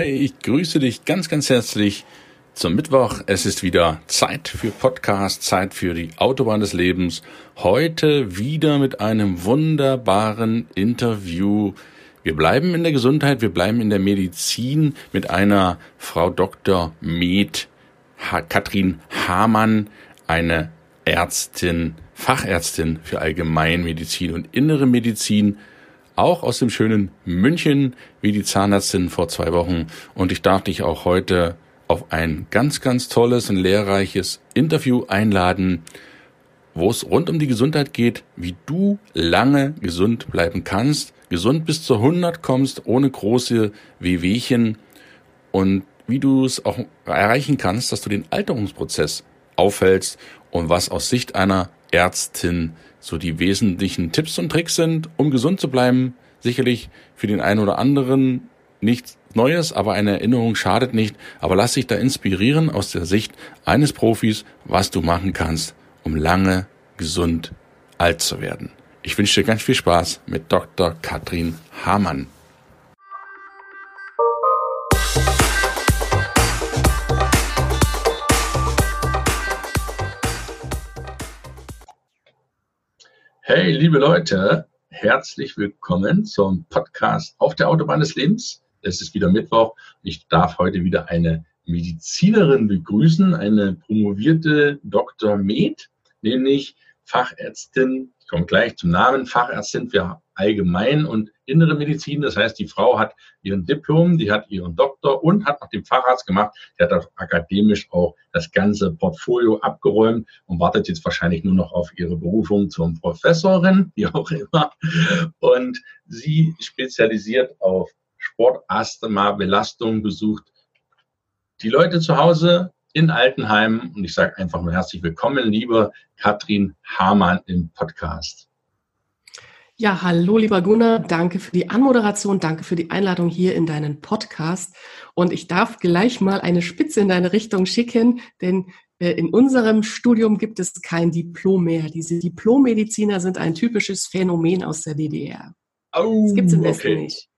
Hey, ich grüße dich ganz, ganz herzlich zum Mittwoch. Es ist wieder Zeit für Podcast, Zeit für die Autobahn des Lebens. Heute wieder mit einem wunderbaren Interview. Wir bleiben in der Gesundheit, wir bleiben in der Medizin mit einer Frau Dr. Med, Katrin Hamann, eine Ärztin, Fachärztin für Allgemeinmedizin und innere Medizin auch aus dem schönen München, wie die Zahnärztin vor zwei Wochen. Und ich darf dich auch heute auf ein ganz, ganz tolles und lehrreiches Interview einladen, wo es rund um die Gesundheit geht, wie du lange gesund bleiben kannst, gesund bis zur 100 kommst, ohne große Wehwehchen und wie du es auch erreichen kannst, dass du den Alterungsprozess aufhältst und was aus Sicht einer Ärztin so die wesentlichen Tipps und Tricks sind, um gesund zu bleiben. Sicherlich für den einen oder anderen nichts Neues, aber eine Erinnerung schadet nicht. Aber lass dich da inspirieren aus der Sicht eines Profis, was du machen kannst, um lange gesund alt zu werden. Ich wünsche dir ganz viel Spaß mit Dr. Katrin Hamann. Hey, liebe Leute, herzlich willkommen zum Podcast auf der Autobahn des Lebens. Es ist wieder Mittwoch. Ich darf heute wieder eine Medizinerin begrüßen, eine promovierte Dr. Med, nämlich Fachärztin, ich komme gleich zum Namen, Fachärztin für Allgemein- und Innere Medizin. Das heißt, die Frau hat ihren Diplom, die hat ihren Doktor und hat noch den Facharzt gemacht. Die hat auch akademisch auch das ganze Portfolio abgeräumt und wartet jetzt wahrscheinlich nur noch auf ihre Berufung zum Professorin, wie auch immer. Und sie spezialisiert auf Sportasthma, Belastung, besucht die Leute zu Hause in Altenheim. Und ich sage einfach nur herzlich willkommen, liebe Katrin Hamann im Podcast. Ja, hallo lieber Gunnar, danke für die Anmoderation, danke für die Einladung hier in deinen Podcast. Und ich darf gleich mal eine Spitze in deine Richtung schicken, denn äh, in unserem Studium gibt es kein Diplom mehr. Diese Diplommediziner sind ein typisches Phänomen aus der DDR. Oh, das gibt es im Westen okay. nicht.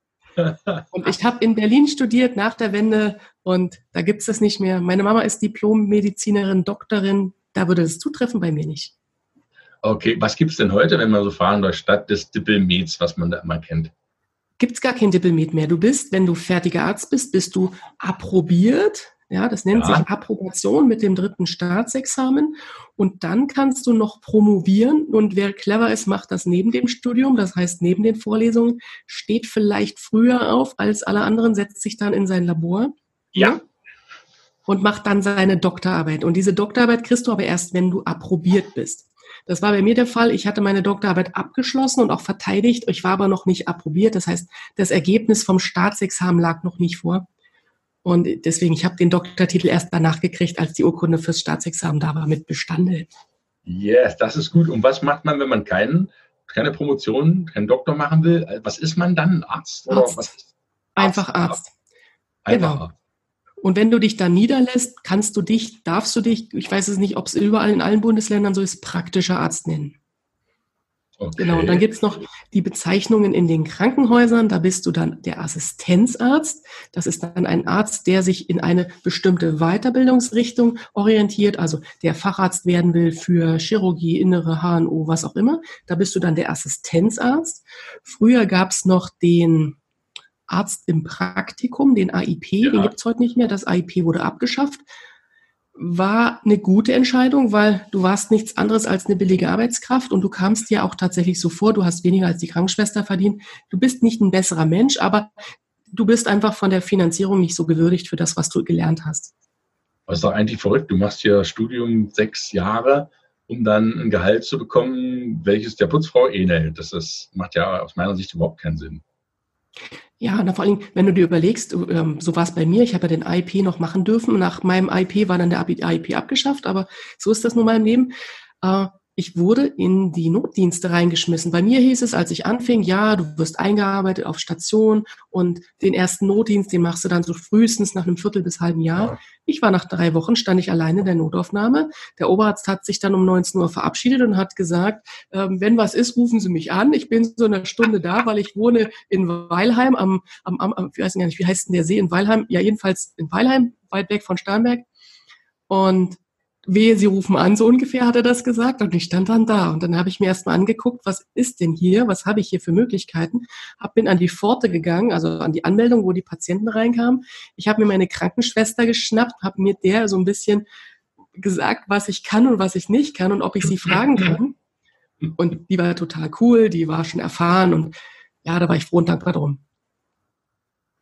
Und ich habe in Berlin studiert nach der Wende und da gibt es das nicht mehr. Meine Mama ist Diplommedizinerin, Doktorin. Da würde es zutreffen, bei mir nicht. Okay, was gibt es denn heute, wenn man so fahren durch Stadt des Dippelmets, was man da immer kennt? Gibt es gar kein Dippelmet mehr. Du bist, wenn du fertiger Arzt bist, bist du approbiert. Ja, das nennt ja. sich Approbation mit dem dritten Staatsexamen. Und dann kannst du noch promovieren. Und wer clever ist, macht das neben dem Studium. Das heißt, neben den Vorlesungen, steht vielleicht früher auf als alle anderen, setzt sich dann in sein Labor. Ja. Und macht dann seine Doktorarbeit. Und diese Doktorarbeit kriegst du aber erst, wenn du approbiert bist. Das war bei mir der Fall. Ich hatte meine Doktorarbeit abgeschlossen und auch verteidigt. Ich war aber noch nicht approbiert. Das heißt, das Ergebnis vom Staatsexamen lag noch nicht vor. Und deswegen, ich habe den Doktortitel erst danach gekriegt, als die Urkunde fürs Staatsexamen da war, mit bestanden. Yes, das ist gut. Und was macht man, wenn man keinen, keine Promotion, keinen Doktor machen will? Was ist man dann? Arzt? Arzt. Einfach Arzt. Einfach genau. Arzt. Und wenn du dich da niederlässt, kannst du dich, darfst du dich, ich weiß es nicht, ob es überall in allen Bundesländern so ist, praktischer Arzt nennen. Okay. Genau, und dann gibt es noch die Bezeichnungen in den Krankenhäusern. Da bist du dann der Assistenzarzt. Das ist dann ein Arzt, der sich in eine bestimmte Weiterbildungsrichtung orientiert, also der Facharzt werden will für Chirurgie, innere HNO, was auch immer. Da bist du dann der Assistenzarzt. Früher gab es noch den Arzt im Praktikum, den AIP, ja. den gibt es heute nicht mehr. Das AIP wurde abgeschafft. War eine gute Entscheidung, weil du warst nichts anderes als eine billige Arbeitskraft und du kamst dir auch tatsächlich so vor, du hast weniger als die Krankenschwester verdient. Du bist nicht ein besserer Mensch, aber du bist einfach von der Finanzierung nicht so gewürdigt für das, was du gelernt hast. Das ist doch eigentlich verrückt. Du machst ja Studium sechs Jahre, um dann ein Gehalt zu bekommen, welches der Putzfrau ähnelt. Das ist, macht ja aus meiner Sicht überhaupt keinen Sinn. Ja, na, vor allem, wenn du dir überlegst, ähm, so war es bei mir, ich habe ja den IP noch machen dürfen. Nach meinem IP war dann der IP abgeschafft, aber so ist das nun mal im Leben. Äh, ich wurde in die Notdienste reingeschmissen. Bei mir hieß es, als ich anfing, ja, du wirst eingearbeitet auf Station und den ersten Notdienst, den machst du dann so frühestens nach einem Viertel bis halben Jahr. Ich war nach drei Wochen, stand ich alleine in der Notaufnahme. Der Oberarzt hat sich dann um 19 Uhr verabschiedet und hat gesagt, ähm, wenn was ist, rufen Sie mich an. Ich bin so eine Stunde da, weil ich wohne in Weilheim am, am, am ich weiß gar nicht, wie heißt denn der See in Weilheim? Ja, jedenfalls in Weilheim, weit weg von Starnberg. Und wehe, Sie rufen an, so ungefähr hat er das gesagt. Und ich stand dann da. Und dann habe ich mir erstmal angeguckt, was ist denn hier? Was habe ich hier für Möglichkeiten? Hab bin an die Pforte gegangen, also an die Anmeldung, wo die Patienten reinkamen. Ich habe mir meine Krankenschwester geschnappt, habe mir der so ein bisschen gesagt, was ich kann und was ich nicht kann und ob ich sie fragen kann. Und die war total cool, die war schon erfahren und ja, da war ich froh und dankbar drum.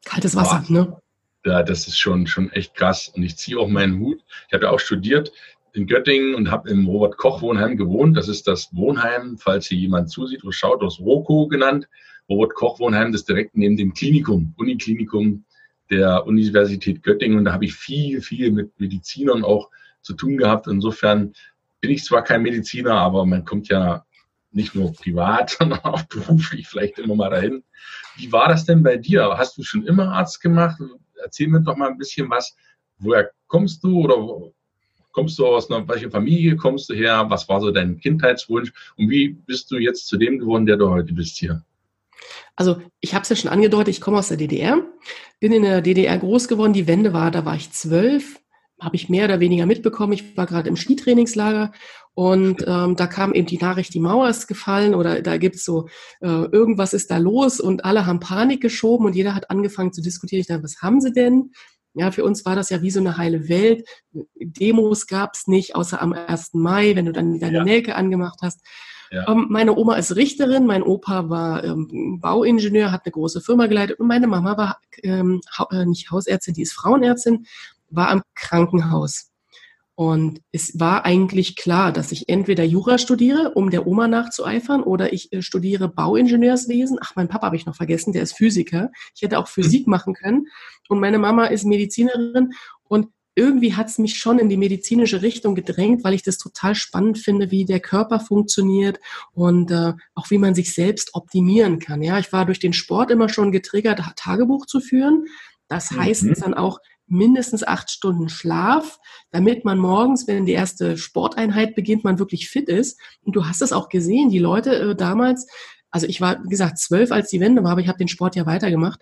Kaltes Wasser, Boah. ne? Ja, das ist schon, schon echt krass. Und ich ziehe auch meinen Hut. Ich habe ja auch studiert in Göttingen und habe im Robert-Koch-Wohnheim gewohnt. Das ist das Wohnheim, falls hier jemand zusieht oder schaut, aus ROKO genannt. Robert-Koch-Wohnheim, das direkt neben dem Klinikum, Uniklinikum der Universität Göttingen. Und da habe ich viel, viel mit Medizinern auch zu tun gehabt. Insofern bin ich zwar kein Mediziner, aber man kommt ja nicht nur privat, sondern auch beruflich vielleicht immer mal dahin. Wie war das denn bei dir? Hast du schon immer Arzt gemacht? Erzähl mir doch mal ein bisschen was. Woher kommst du oder kommst du aus einer, welcher Familie kommst du her? Was war so dein Kindheitswunsch? Und wie bist du jetzt zu dem geworden, der du heute bist hier? Also ich habe es ja schon angedeutet, ich komme aus der DDR, bin in der DDR groß geworden. Die Wende war, da war ich zwölf, habe ich mehr oder weniger mitbekommen. Ich war gerade im Skitrainingslager und ähm, da kam eben die Nachricht, die Mauer ist gefallen oder da gibt's so, äh, irgendwas ist da los und alle haben Panik geschoben und jeder hat angefangen zu diskutieren. Ich dachte, was haben sie denn? Ja, für uns war das ja wie so eine heile Welt. Demos gab's nicht, außer am 1. Mai, wenn du dann deine ja. Nelke angemacht hast. Ja. Ähm, meine Oma ist Richterin, mein Opa war ähm, Bauingenieur, hat eine große Firma geleitet und meine Mama war ähm, äh, nicht Hausärztin, die ist Frauenärztin, war am Krankenhaus. Und es war eigentlich klar, dass ich entweder Jura studiere, um der Oma nachzueifern, oder ich äh, studiere Bauingenieurswesen. Ach, mein Papa habe ich noch vergessen, der ist Physiker. Ich hätte auch Physik machen können. Und meine Mama ist Medizinerin. Und irgendwie hat es mich schon in die medizinische Richtung gedrängt, weil ich das total spannend finde, wie der Körper funktioniert und äh, auch wie man sich selbst optimieren kann. Ja, ich war durch den Sport immer schon getriggert, Tagebuch zu führen. Das heißt mhm. dann auch mindestens acht Stunden Schlaf, damit man morgens, wenn die erste Sporteinheit beginnt, man wirklich fit ist. Und du hast es auch gesehen, die Leute äh, damals, also ich war, wie gesagt, zwölf, als die Wende war, aber ich habe den Sport ja weitergemacht.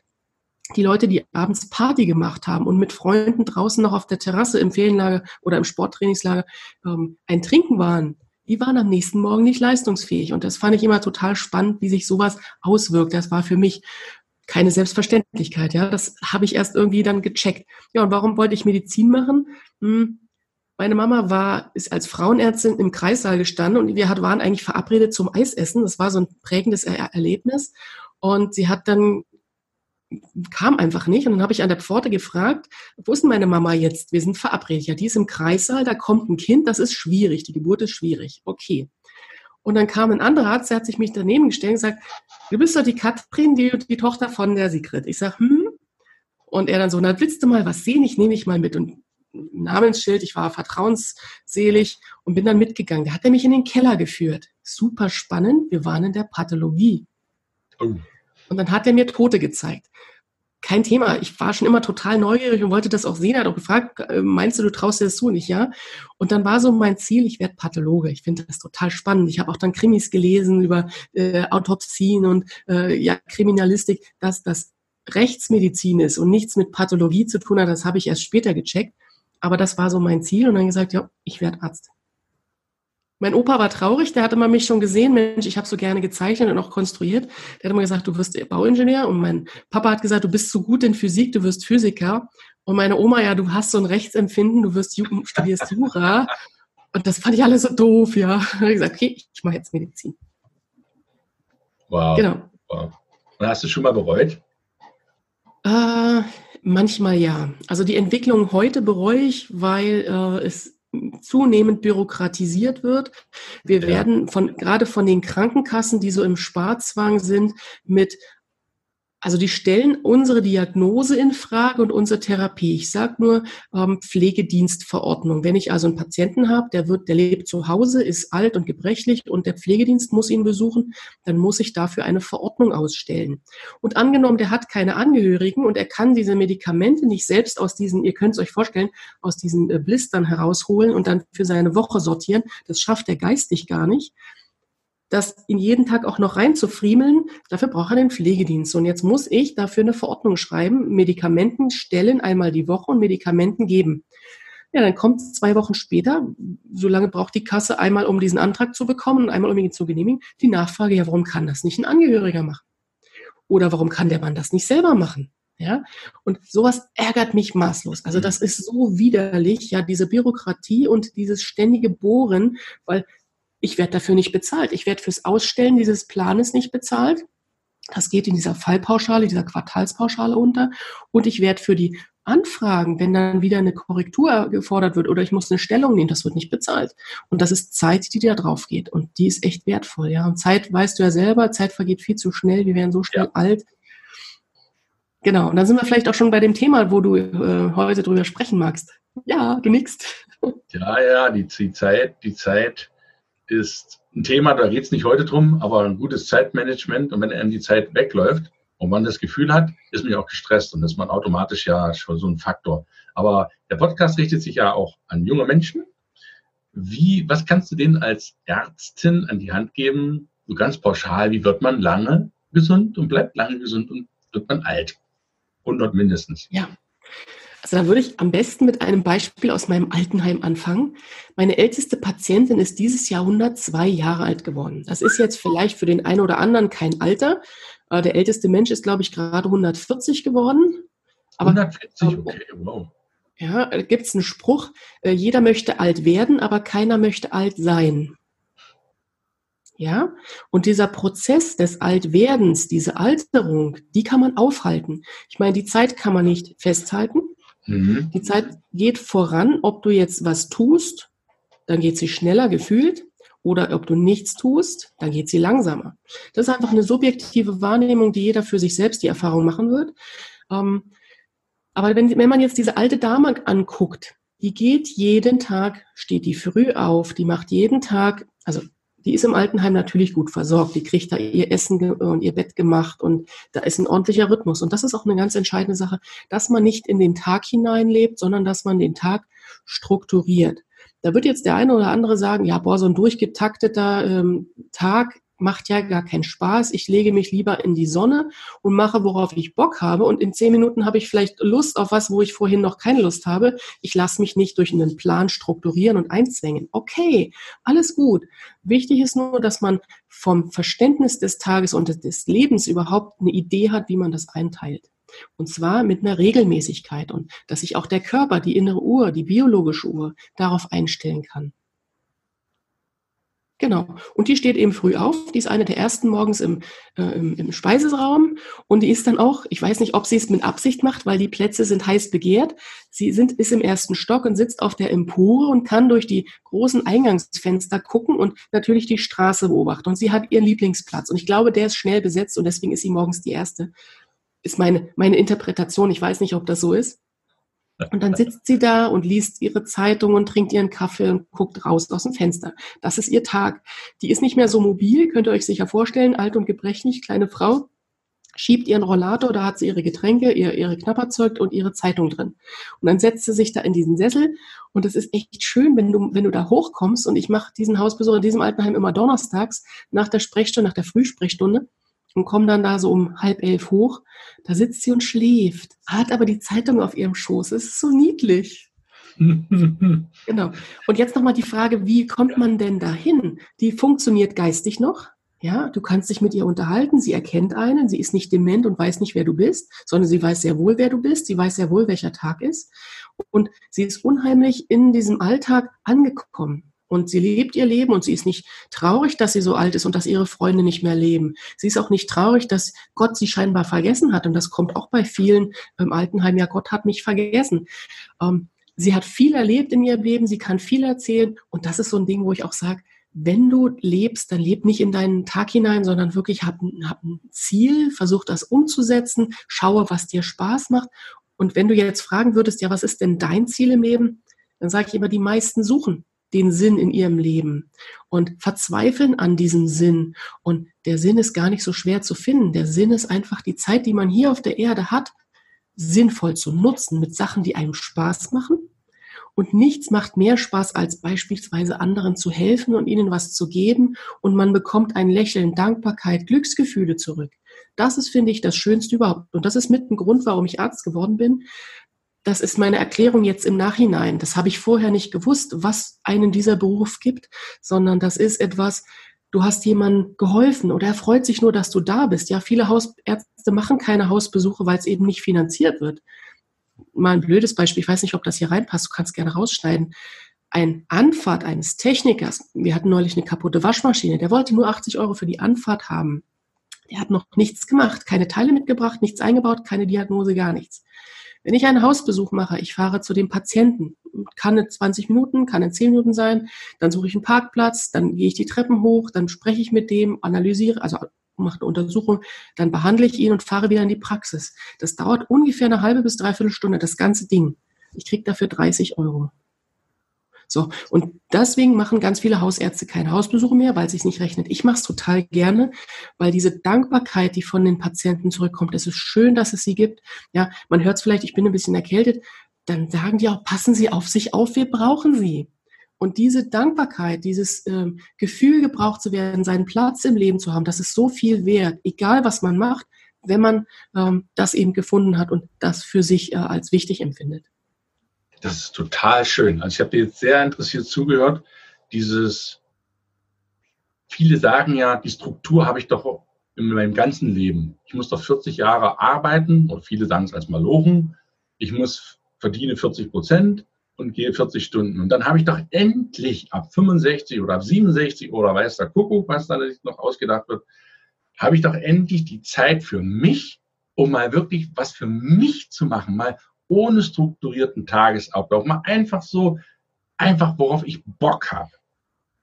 Die Leute, die abends Party gemacht haben und mit Freunden draußen noch auf der Terrasse im Ferienlager oder im Sporttrainingslager ähm, ein Trinken waren, die waren am nächsten Morgen nicht leistungsfähig. Und das fand ich immer total spannend, wie sich sowas auswirkt. Das war für mich keine Selbstverständlichkeit. Ja, das habe ich erst irgendwie dann gecheckt. Ja, und warum wollte ich Medizin machen? Hm, meine Mama war, ist als Frauenärztin im Kreissaal gestanden und wir waren eigentlich verabredet zum Eisessen. Das war so ein prägendes er Erlebnis. Und sie hat dann, kam einfach nicht. Und dann habe ich an der Pforte gefragt, wo ist denn meine Mama jetzt? Wir sind verabredet. Ja, die ist im Kreissaal, da kommt ein Kind, das ist schwierig. Die Geburt ist schwierig. Okay. Und dann kam ein anderer Arzt, der hat sich mich daneben gestellt und gesagt, du bist doch die Katrin, die, die Tochter von der Sigrid. Ich sag, hm. Und er dann so, na, willst du mal was sehen? Ich nehme dich mal mit. Und Namensschild, ich war vertrauensselig und bin dann mitgegangen. Da hat er mich in den Keller geführt. Super spannend. Wir waren in der Pathologie. Oh. Und dann hat er mir Tote gezeigt kein Thema. Ich war schon immer total neugierig und wollte das auch sehen. Er hat auch gefragt, äh, meinst du, du traust dir das zu nicht, ja? Und dann war so mein Ziel, ich werde Pathologe. Ich finde das total spannend. Ich habe auch dann Krimis gelesen über äh, Autopsien und äh, ja, Kriminalistik, dass das Rechtsmedizin ist und nichts mit Pathologie zu tun hat. Das habe ich erst später gecheckt. Aber das war so mein Ziel und dann gesagt, ja, ich werde Arzt. Mein Opa war traurig, der hatte mal mich schon gesehen, Mensch, ich habe so gerne gezeichnet und auch konstruiert. Der hat immer gesagt, du wirst Bauingenieur und mein Papa hat gesagt, du bist so gut in Physik, du wirst Physiker. Und meine Oma, ja, du hast so ein Rechtsempfinden, du wirst studierst Jura. Und das fand ich alles so doof, ja. Da habe ich gesagt, okay, ich mache jetzt Medizin. Wow. Genau. Wow. Und hast du schon mal bereut? Äh, manchmal ja. Also die Entwicklung heute bereue ich, weil äh, es zunehmend bürokratisiert wird. Wir ja. werden von, gerade von den Krankenkassen, die so im Sparzwang sind, mit Also die stellen unsere Diagnose in Frage und unsere Therapie. Ich sage nur ähm, Pflegedienstverordnung. Wenn ich also einen Patienten habe, der wird, der lebt zu Hause, ist alt und gebrechlich und der Pflegedienst muss ihn besuchen, dann muss ich dafür eine Verordnung ausstellen. Und angenommen, der hat keine Angehörigen und er kann diese Medikamente nicht selbst aus diesen, ihr könnt es euch vorstellen, aus diesen äh, Blistern herausholen und dann für seine Woche sortieren. Das schafft er geistig gar nicht das in jeden Tag auch noch reinzufriemeln, dafür braucht er den Pflegedienst. Und jetzt muss ich dafür eine Verordnung schreiben, Medikamenten stellen einmal die Woche und Medikamenten geben. Ja, dann kommt zwei Wochen später, so lange braucht die Kasse einmal, um diesen Antrag zu bekommen und einmal, um ihn zu genehmigen, die Nachfrage, ja, warum kann das nicht ein Angehöriger machen? Oder warum kann der Mann das nicht selber machen? Ja, und sowas ärgert mich maßlos. Also das ist so widerlich, ja, diese Bürokratie und dieses ständige Bohren, weil ich werde dafür nicht bezahlt. Ich werde fürs Ausstellen dieses Planes nicht bezahlt. Das geht in dieser Fallpauschale, dieser Quartalspauschale unter. Und ich werde für die Anfragen, wenn dann wieder eine Korrektur gefordert wird oder ich muss eine Stellung nehmen, das wird nicht bezahlt. Und das ist Zeit, die da drauf geht. Und die ist echt wertvoll, ja. Und Zeit, weißt du ja selber, Zeit vergeht viel zu schnell. Wir werden so schnell ja. alt. Genau. Und dann sind wir vielleicht auch schon bei dem Thema, wo du äh, heute drüber sprechen magst. Ja, du nix. Ja, ja, die, die Zeit, die Zeit ist ein Thema, da geht es nicht heute drum, aber ein gutes Zeitmanagement und wenn einem die Zeit wegläuft und man das Gefühl hat, ist man ja auch gestresst und ist man automatisch ja schon so ein Faktor. Aber der Podcast richtet sich ja auch an junge Menschen. Wie, was kannst du denen als Ärztin an die Hand geben, so ganz pauschal, wie wird man lange gesund und bleibt lange gesund und wird man alt? 100 mindestens. Ja, also da würde ich am besten mit einem Beispiel aus meinem Altenheim anfangen. Meine älteste Patientin ist dieses Jahr 102 Jahre alt geworden. Das ist jetzt vielleicht für den einen oder anderen kein Alter. Äh, der älteste Mensch ist, glaube ich, gerade 140 geworden. Aber, 140, okay, wow. Ja, da gibt es einen Spruch, äh, jeder möchte alt werden, aber keiner möchte alt sein. Ja, und dieser Prozess des Altwerdens, diese Alterung, die kann man aufhalten. Ich meine, die Zeit kann man nicht festhalten. Mhm. Die Zeit geht voran, ob du jetzt was tust, dann geht sie schneller gefühlt, oder ob du nichts tust, dann geht sie langsamer. Das ist einfach eine subjektive Wahrnehmung, die jeder für sich selbst die Erfahrung machen wird. Ähm, aber wenn, wenn man jetzt diese alte Dame anguckt, die geht jeden Tag, steht die früh auf, die macht jeden Tag, also die ist im Altenheim natürlich gut versorgt. Die kriegt da ihr Essen und ihr Bett gemacht und da ist ein ordentlicher Rhythmus. Und das ist auch eine ganz entscheidende Sache, dass man nicht in den Tag hineinlebt, sondern dass man den Tag strukturiert. Da wird jetzt der eine oder andere sagen, ja, boah, so ein durchgetakteter ähm, Tag macht ja gar keinen Spaß. Ich lege mich lieber in die Sonne und mache, worauf ich Bock habe. Und in zehn Minuten habe ich vielleicht Lust auf was, wo ich vorhin noch keine Lust habe. Ich lasse mich nicht durch einen Plan strukturieren und einzwängen. Okay, alles gut. Wichtig ist nur, dass man vom Verständnis des Tages und des Lebens überhaupt eine Idee hat, wie man das einteilt. Und zwar mit einer Regelmäßigkeit und dass sich auch der Körper, die innere Uhr, die biologische Uhr darauf einstellen kann. Genau. Und die steht eben früh auf. Die ist eine der ersten morgens im, äh, im, im Speiseraum. Und die ist dann auch, ich weiß nicht, ob sie es mit Absicht macht, weil die Plätze sind heiß begehrt. Sie sind, ist im ersten Stock und sitzt auf der Empore und kann durch die großen Eingangsfenster gucken und natürlich die Straße beobachten. Und sie hat ihren Lieblingsplatz. Und ich glaube, der ist schnell besetzt und deswegen ist sie morgens die erste. Ist meine, meine Interpretation. Ich weiß nicht, ob das so ist. Und dann sitzt sie da und liest ihre Zeitung und trinkt ihren Kaffee und guckt raus aus dem Fenster. Das ist ihr Tag. Die ist nicht mehr so mobil, könnt ihr euch sicher vorstellen, alt und gebrechlich, kleine Frau, schiebt ihren Rollator, da hat sie ihre Getränke, ihr, ihre Knapperzeug und ihre Zeitung drin. Und dann setzt sie sich da in diesen Sessel und es ist echt schön, wenn du, wenn du da hochkommst und ich mache diesen Hausbesuch in diesem Altenheim immer donnerstags nach der Sprechstunde, nach der Frühsprechstunde und komme dann da so um halb elf hoch. Da sitzt sie und schläft, hat aber die Zeitung auf ihrem Schoß. Es ist so niedlich. genau. Und jetzt nochmal die Frage, wie kommt man denn dahin? Die funktioniert geistig noch. Ja, du kannst dich mit ihr unterhalten. Sie erkennt einen. Sie ist nicht dement und weiß nicht, wer du bist, sondern sie weiß sehr wohl, wer du bist. Sie weiß sehr wohl, welcher Tag ist. Und sie ist unheimlich in diesem Alltag angekommen. Und sie lebt ihr Leben und sie ist nicht traurig, dass sie so alt ist und dass ihre Freunde nicht mehr leben. Sie ist auch nicht traurig, dass Gott sie scheinbar vergessen hat. Und das kommt auch bei vielen im Altenheim. Ja, Gott hat mich vergessen. Ähm, sie hat viel erlebt in ihrem Leben. Sie kann viel erzählen. Und das ist so ein Ding, wo ich auch sage, wenn du lebst, dann leb nicht in deinen Tag hinein, sondern wirklich hab, hab ein Ziel, versuch das umzusetzen, schaue, was dir Spaß macht. Und wenn du jetzt fragen würdest, ja, was ist denn dein Ziel im Leben? Dann sage ich immer, die meisten suchen den Sinn in ihrem Leben und verzweifeln an diesem Sinn. Und der Sinn ist gar nicht so schwer zu finden. Der Sinn ist einfach die Zeit, die man hier auf der Erde hat, sinnvoll zu nutzen mit Sachen, die einem Spaß machen. Und nichts macht mehr Spaß, als beispielsweise anderen zu helfen und ihnen was zu geben. Und man bekommt ein Lächeln, Dankbarkeit, Glücksgefühle zurück. Das ist, finde ich, das Schönste überhaupt. Und das ist mit ein Grund, warum ich Arzt geworden bin, das ist meine Erklärung jetzt im Nachhinein. Das habe ich vorher nicht gewusst, was einen dieser Beruf gibt, sondern das ist etwas, du hast jemandem geholfen oder er freut sich nur, dass du da bist. Ja, viele Hausärzte machen keine Hausbesuche, weil es eben nicht finanziert wird. Mal ein blödes Beispiel, ich weiß nicht, ob das hier reinpasst, du kannst gerne rausschneiden. Ein Anfahrt eines Technikers, wir hatten neulich eine kaputte Waschmaschine, der wollte nur 80 Euro für die Anfahrt haben. Der hat noch nichts gemacht, keine Teile mitgebracht, nichts eingebaut, keine Diagnose, gar nichts. Wenn ich einen Hausbesuch mache, ich fahre zu dem Patienten, kann es 20 Minuten, kann es 10 Minuten sein, dann suche ich einen Parkplatz, dann gehe ich die Treppen hoch, dann spreche ich mit dem, analysiere, also mache eine Untersuchung, dann behandle ich ihn und fahre wieder in die Praxis. Das dauert ungefähr eine halbe bis dreiviertel Stunde, das ganze Ding. Ich kriege dafür 30 Euro. So, und deswegen machen ganz viele Hausärzte keine Hausbesuche mehr, weil es sich nicht rechnet. Ich mache es total gerne, weil diese Dankbarkeit, die von den Patienten zurückkommt, es ist schön, dass es sie gibt. Ja, man hört es vielleicht, ich bin ein bisschen erkältet, dann sagen die auch, passen Sie auf sich auf, wir brauchen Sie. Und diese Dankbarkeit, dieses äh, Gefühl, gebraucht zu werden, seinen Platz im Leben zu haben, das ist so viel wert, egal was man macht, wenn man ähm, das eben gefunden hat und das für sich äh, als wichtig empfindet. Das ist total schön. Also ich habe dir jetzt sehr interessiert zugehört. Dieses, viele sagen ja, die Struktur habe ich doch in meinem ganzen Leben. Ich muss doch 40 Jahre arbeiten, oder viele sagen es als Malochen. Ich muss verdiene 40 Prozent und gehe 40 Stunden. Und dann habe ich doch endlich ab 65 oder ab 67 oder weiß der Kuckuck, was da noch ausgedacht wird, habe ich doch endlich die Zeit für mich, um mal wirklich was für mich zu machen, mal ohne strukturierten Tagesablauf, mal einfach so, einfach worauf ich Bock habe.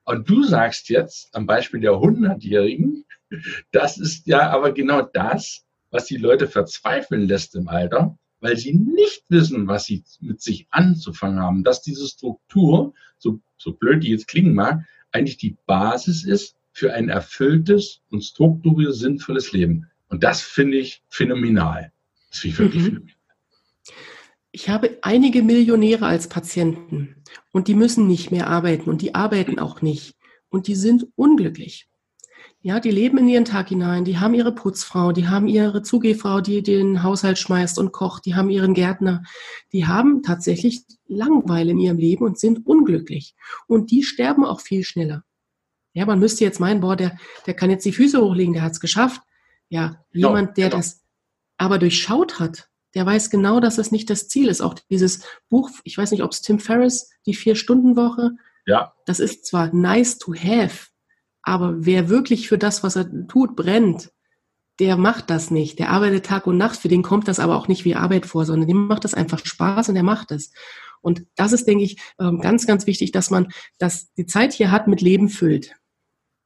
Und du sagst jetzt am Beispiel der 100-Jährigen, das ist ja aber genau das, was die Leute verzweifeln lässt im Alter, weil sie nicht wissen, was sie mit sich anzufangen haben, dass diese Struktur, so, so blöd die jetzt klingen mag, eigentlich die Basis ist für ein erfülltes und strukturiertes, sinnvolles Leben. Und das finde ich phänomenal. Das finde ich wirklich mhm. phänomenal. Ich habe einige Millionäre als Patienten und die müssen nicht mehr arbeiten und die arbeiten auch nicht und die sind unglücklich. Ja, die leben in ihren Tag hinein, die haben ihre Putzfrau, die haben ihre Zugehfrau, die den Haushalt schmeißt und kocht, die haben ihren Gärtner. Die haben tatsächlich Langweile in ihrem Leben und sind unglücklich. Und die sterben auch viel schneller. Ja, man müsste jetzt meinen, boah, der, der kann jetzt die Füße hochlegen, der hat es geschafft. Ja, genau, jemand, der genau. das aber durchschaut hat, der weiß genau, dass es nicht das Ziel ist. Auch dieses Buch, ich weiß nicht, ob es Tim Ferriss, die Vier-Stunden-Woche, ja. das ist zwar nice to have, aber wer wirklich für das, was er tut, brennt, der macht das nicht. Der arbeitet Tag und Nacht, für den kommt das aber auch nicht wie Arbeit vor, sondern dem macht das einfach Spaß und er macht es. Und das ist, denke ich, ähm, ganz, ganz wichtig, dass man das, die Zeit hier hat, mit Leben füllt.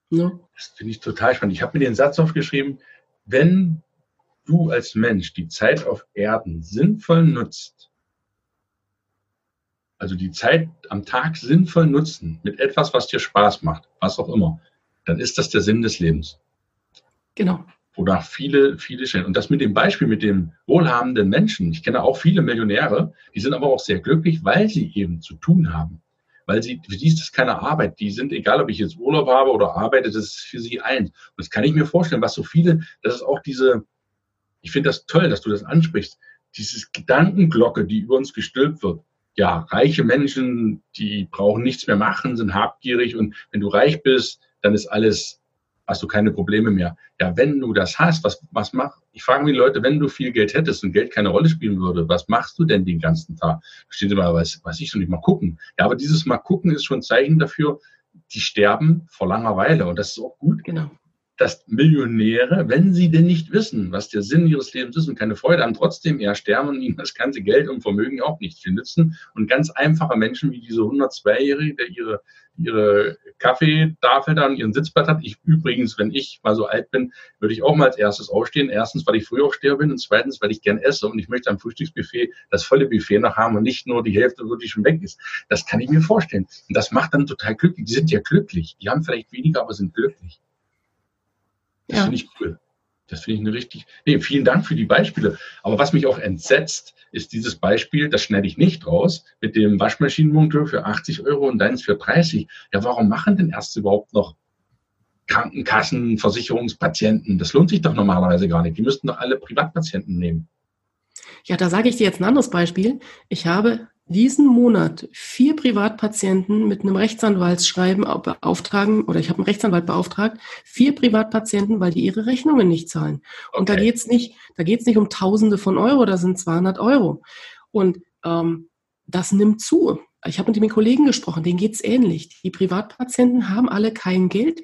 Ne? Das finde ich total spannend. Ich habe mir den Satz aufgeschrieben, wenn du als Mensch die Zeit auf Erden sinnvoll nutzt, also die Zeit am Tag sinnvoll nutzen mit etwas, was dir Spaß macht, was auch immer, dann ist das der Sinn des Lebens. Genau. Wonach viele, viele stellen. Und das mit dem Beispiel mit dem wohlhabenden Menschen. Ich kenne auch viele Millionäre, die sind aber auch sehr glücklich, weil sie eben zu tun haben. Weil sie, für die ist das keine Arbeit. Die sind, egal ob ich jetzt Urlaub habe oder arbeite, das ist für sie eins. Und das kann ich mir vorstellen, was so viele, das ist auch diese, ich finde das toll, dass du das ansprichst. Dieses Gedankenglocke, die über uns gestülpt wird. Ja, reiche Menschen, die brauchen nichts mehr machen, sind habgierig und wenn du reich bist, dann ist alles, hast du keine Probleme mehr. Ja, wenn du das hast, was, was mach? Ich frage mich die Leute, wenn du viel Geld hättest und Geld keine Rolle spielen würde, was machst du denn den ganzen Tag? Da steht immer, was, was ich so nicht mal gucken. Ja, aber dieses mal gucken ist schon ein Zeichen dafür, die sterben vor langer Weile und das ist auch gut. Genau. Dass Millionäre, wenn sie denn nicht wissen, was der Sinn ihres Lebens ist und keine Freude haben, trotzdem eher sterben und ihnen das ganze Geld und Vermögen auch nicht viel nützen. Und ganz einfache Menschen wie diese 102-Jährige, der ihre, ihre Kaffeetafel da und ihren Sitzblatt hat. Ich übrigens, wenn ich mal so alt bin, würde ich auch mal als erstes aufstehen. Erstens, weil ich früh aufsteher bin und zweitens, weil ich gern esse und ich möchte am Frühstücksbuffet das volle Buffet noch haben und nicht nur die Hälfte wirklich schon weg ist. Das kann ich mir vorstellen. Und das macht dann total glücklich. Die sind ja glücklich. Die haben vielleicht weniger, aber sind glücklich. Das ja. finde ich cool. Das finde ich eine richtig. Nee, vielen Dank für die Beispiele. Aber was mich auch entsetzt, ist dieses Beispiel, das schneide ich nicht raus, mit dem Waschmaschinenmonteur für 80 Euro und deins für 30. Ja, warum machen denn Ärzte überhaupt noch Krankenkassen, Versicherungspatienten? Das lohnt sich doch normalerweise gar nicht. Die müssten doch alle Privatpatienten nehmen. Ja, da sage ich dir jetzt ein anderes Beispiel. Ich habe diesen Monat vier Privatpatienten mit einem Rechtsanwaltsschreiben beauftragen, oder ich habe einen Rechtsanwalt beauftragt, vier Privatpatienten, weil die ihre Rechnungen nicht zahlen. Und okay. da geht's nicht, da geht's nicht um Tausende von Euro, da sind 200 Euro. Und ähm, das nimmt zu. Ich habe mit den Kollegen gesprochen, denen geht's ähnlich. Die Privatpatienten haben alle kein Geld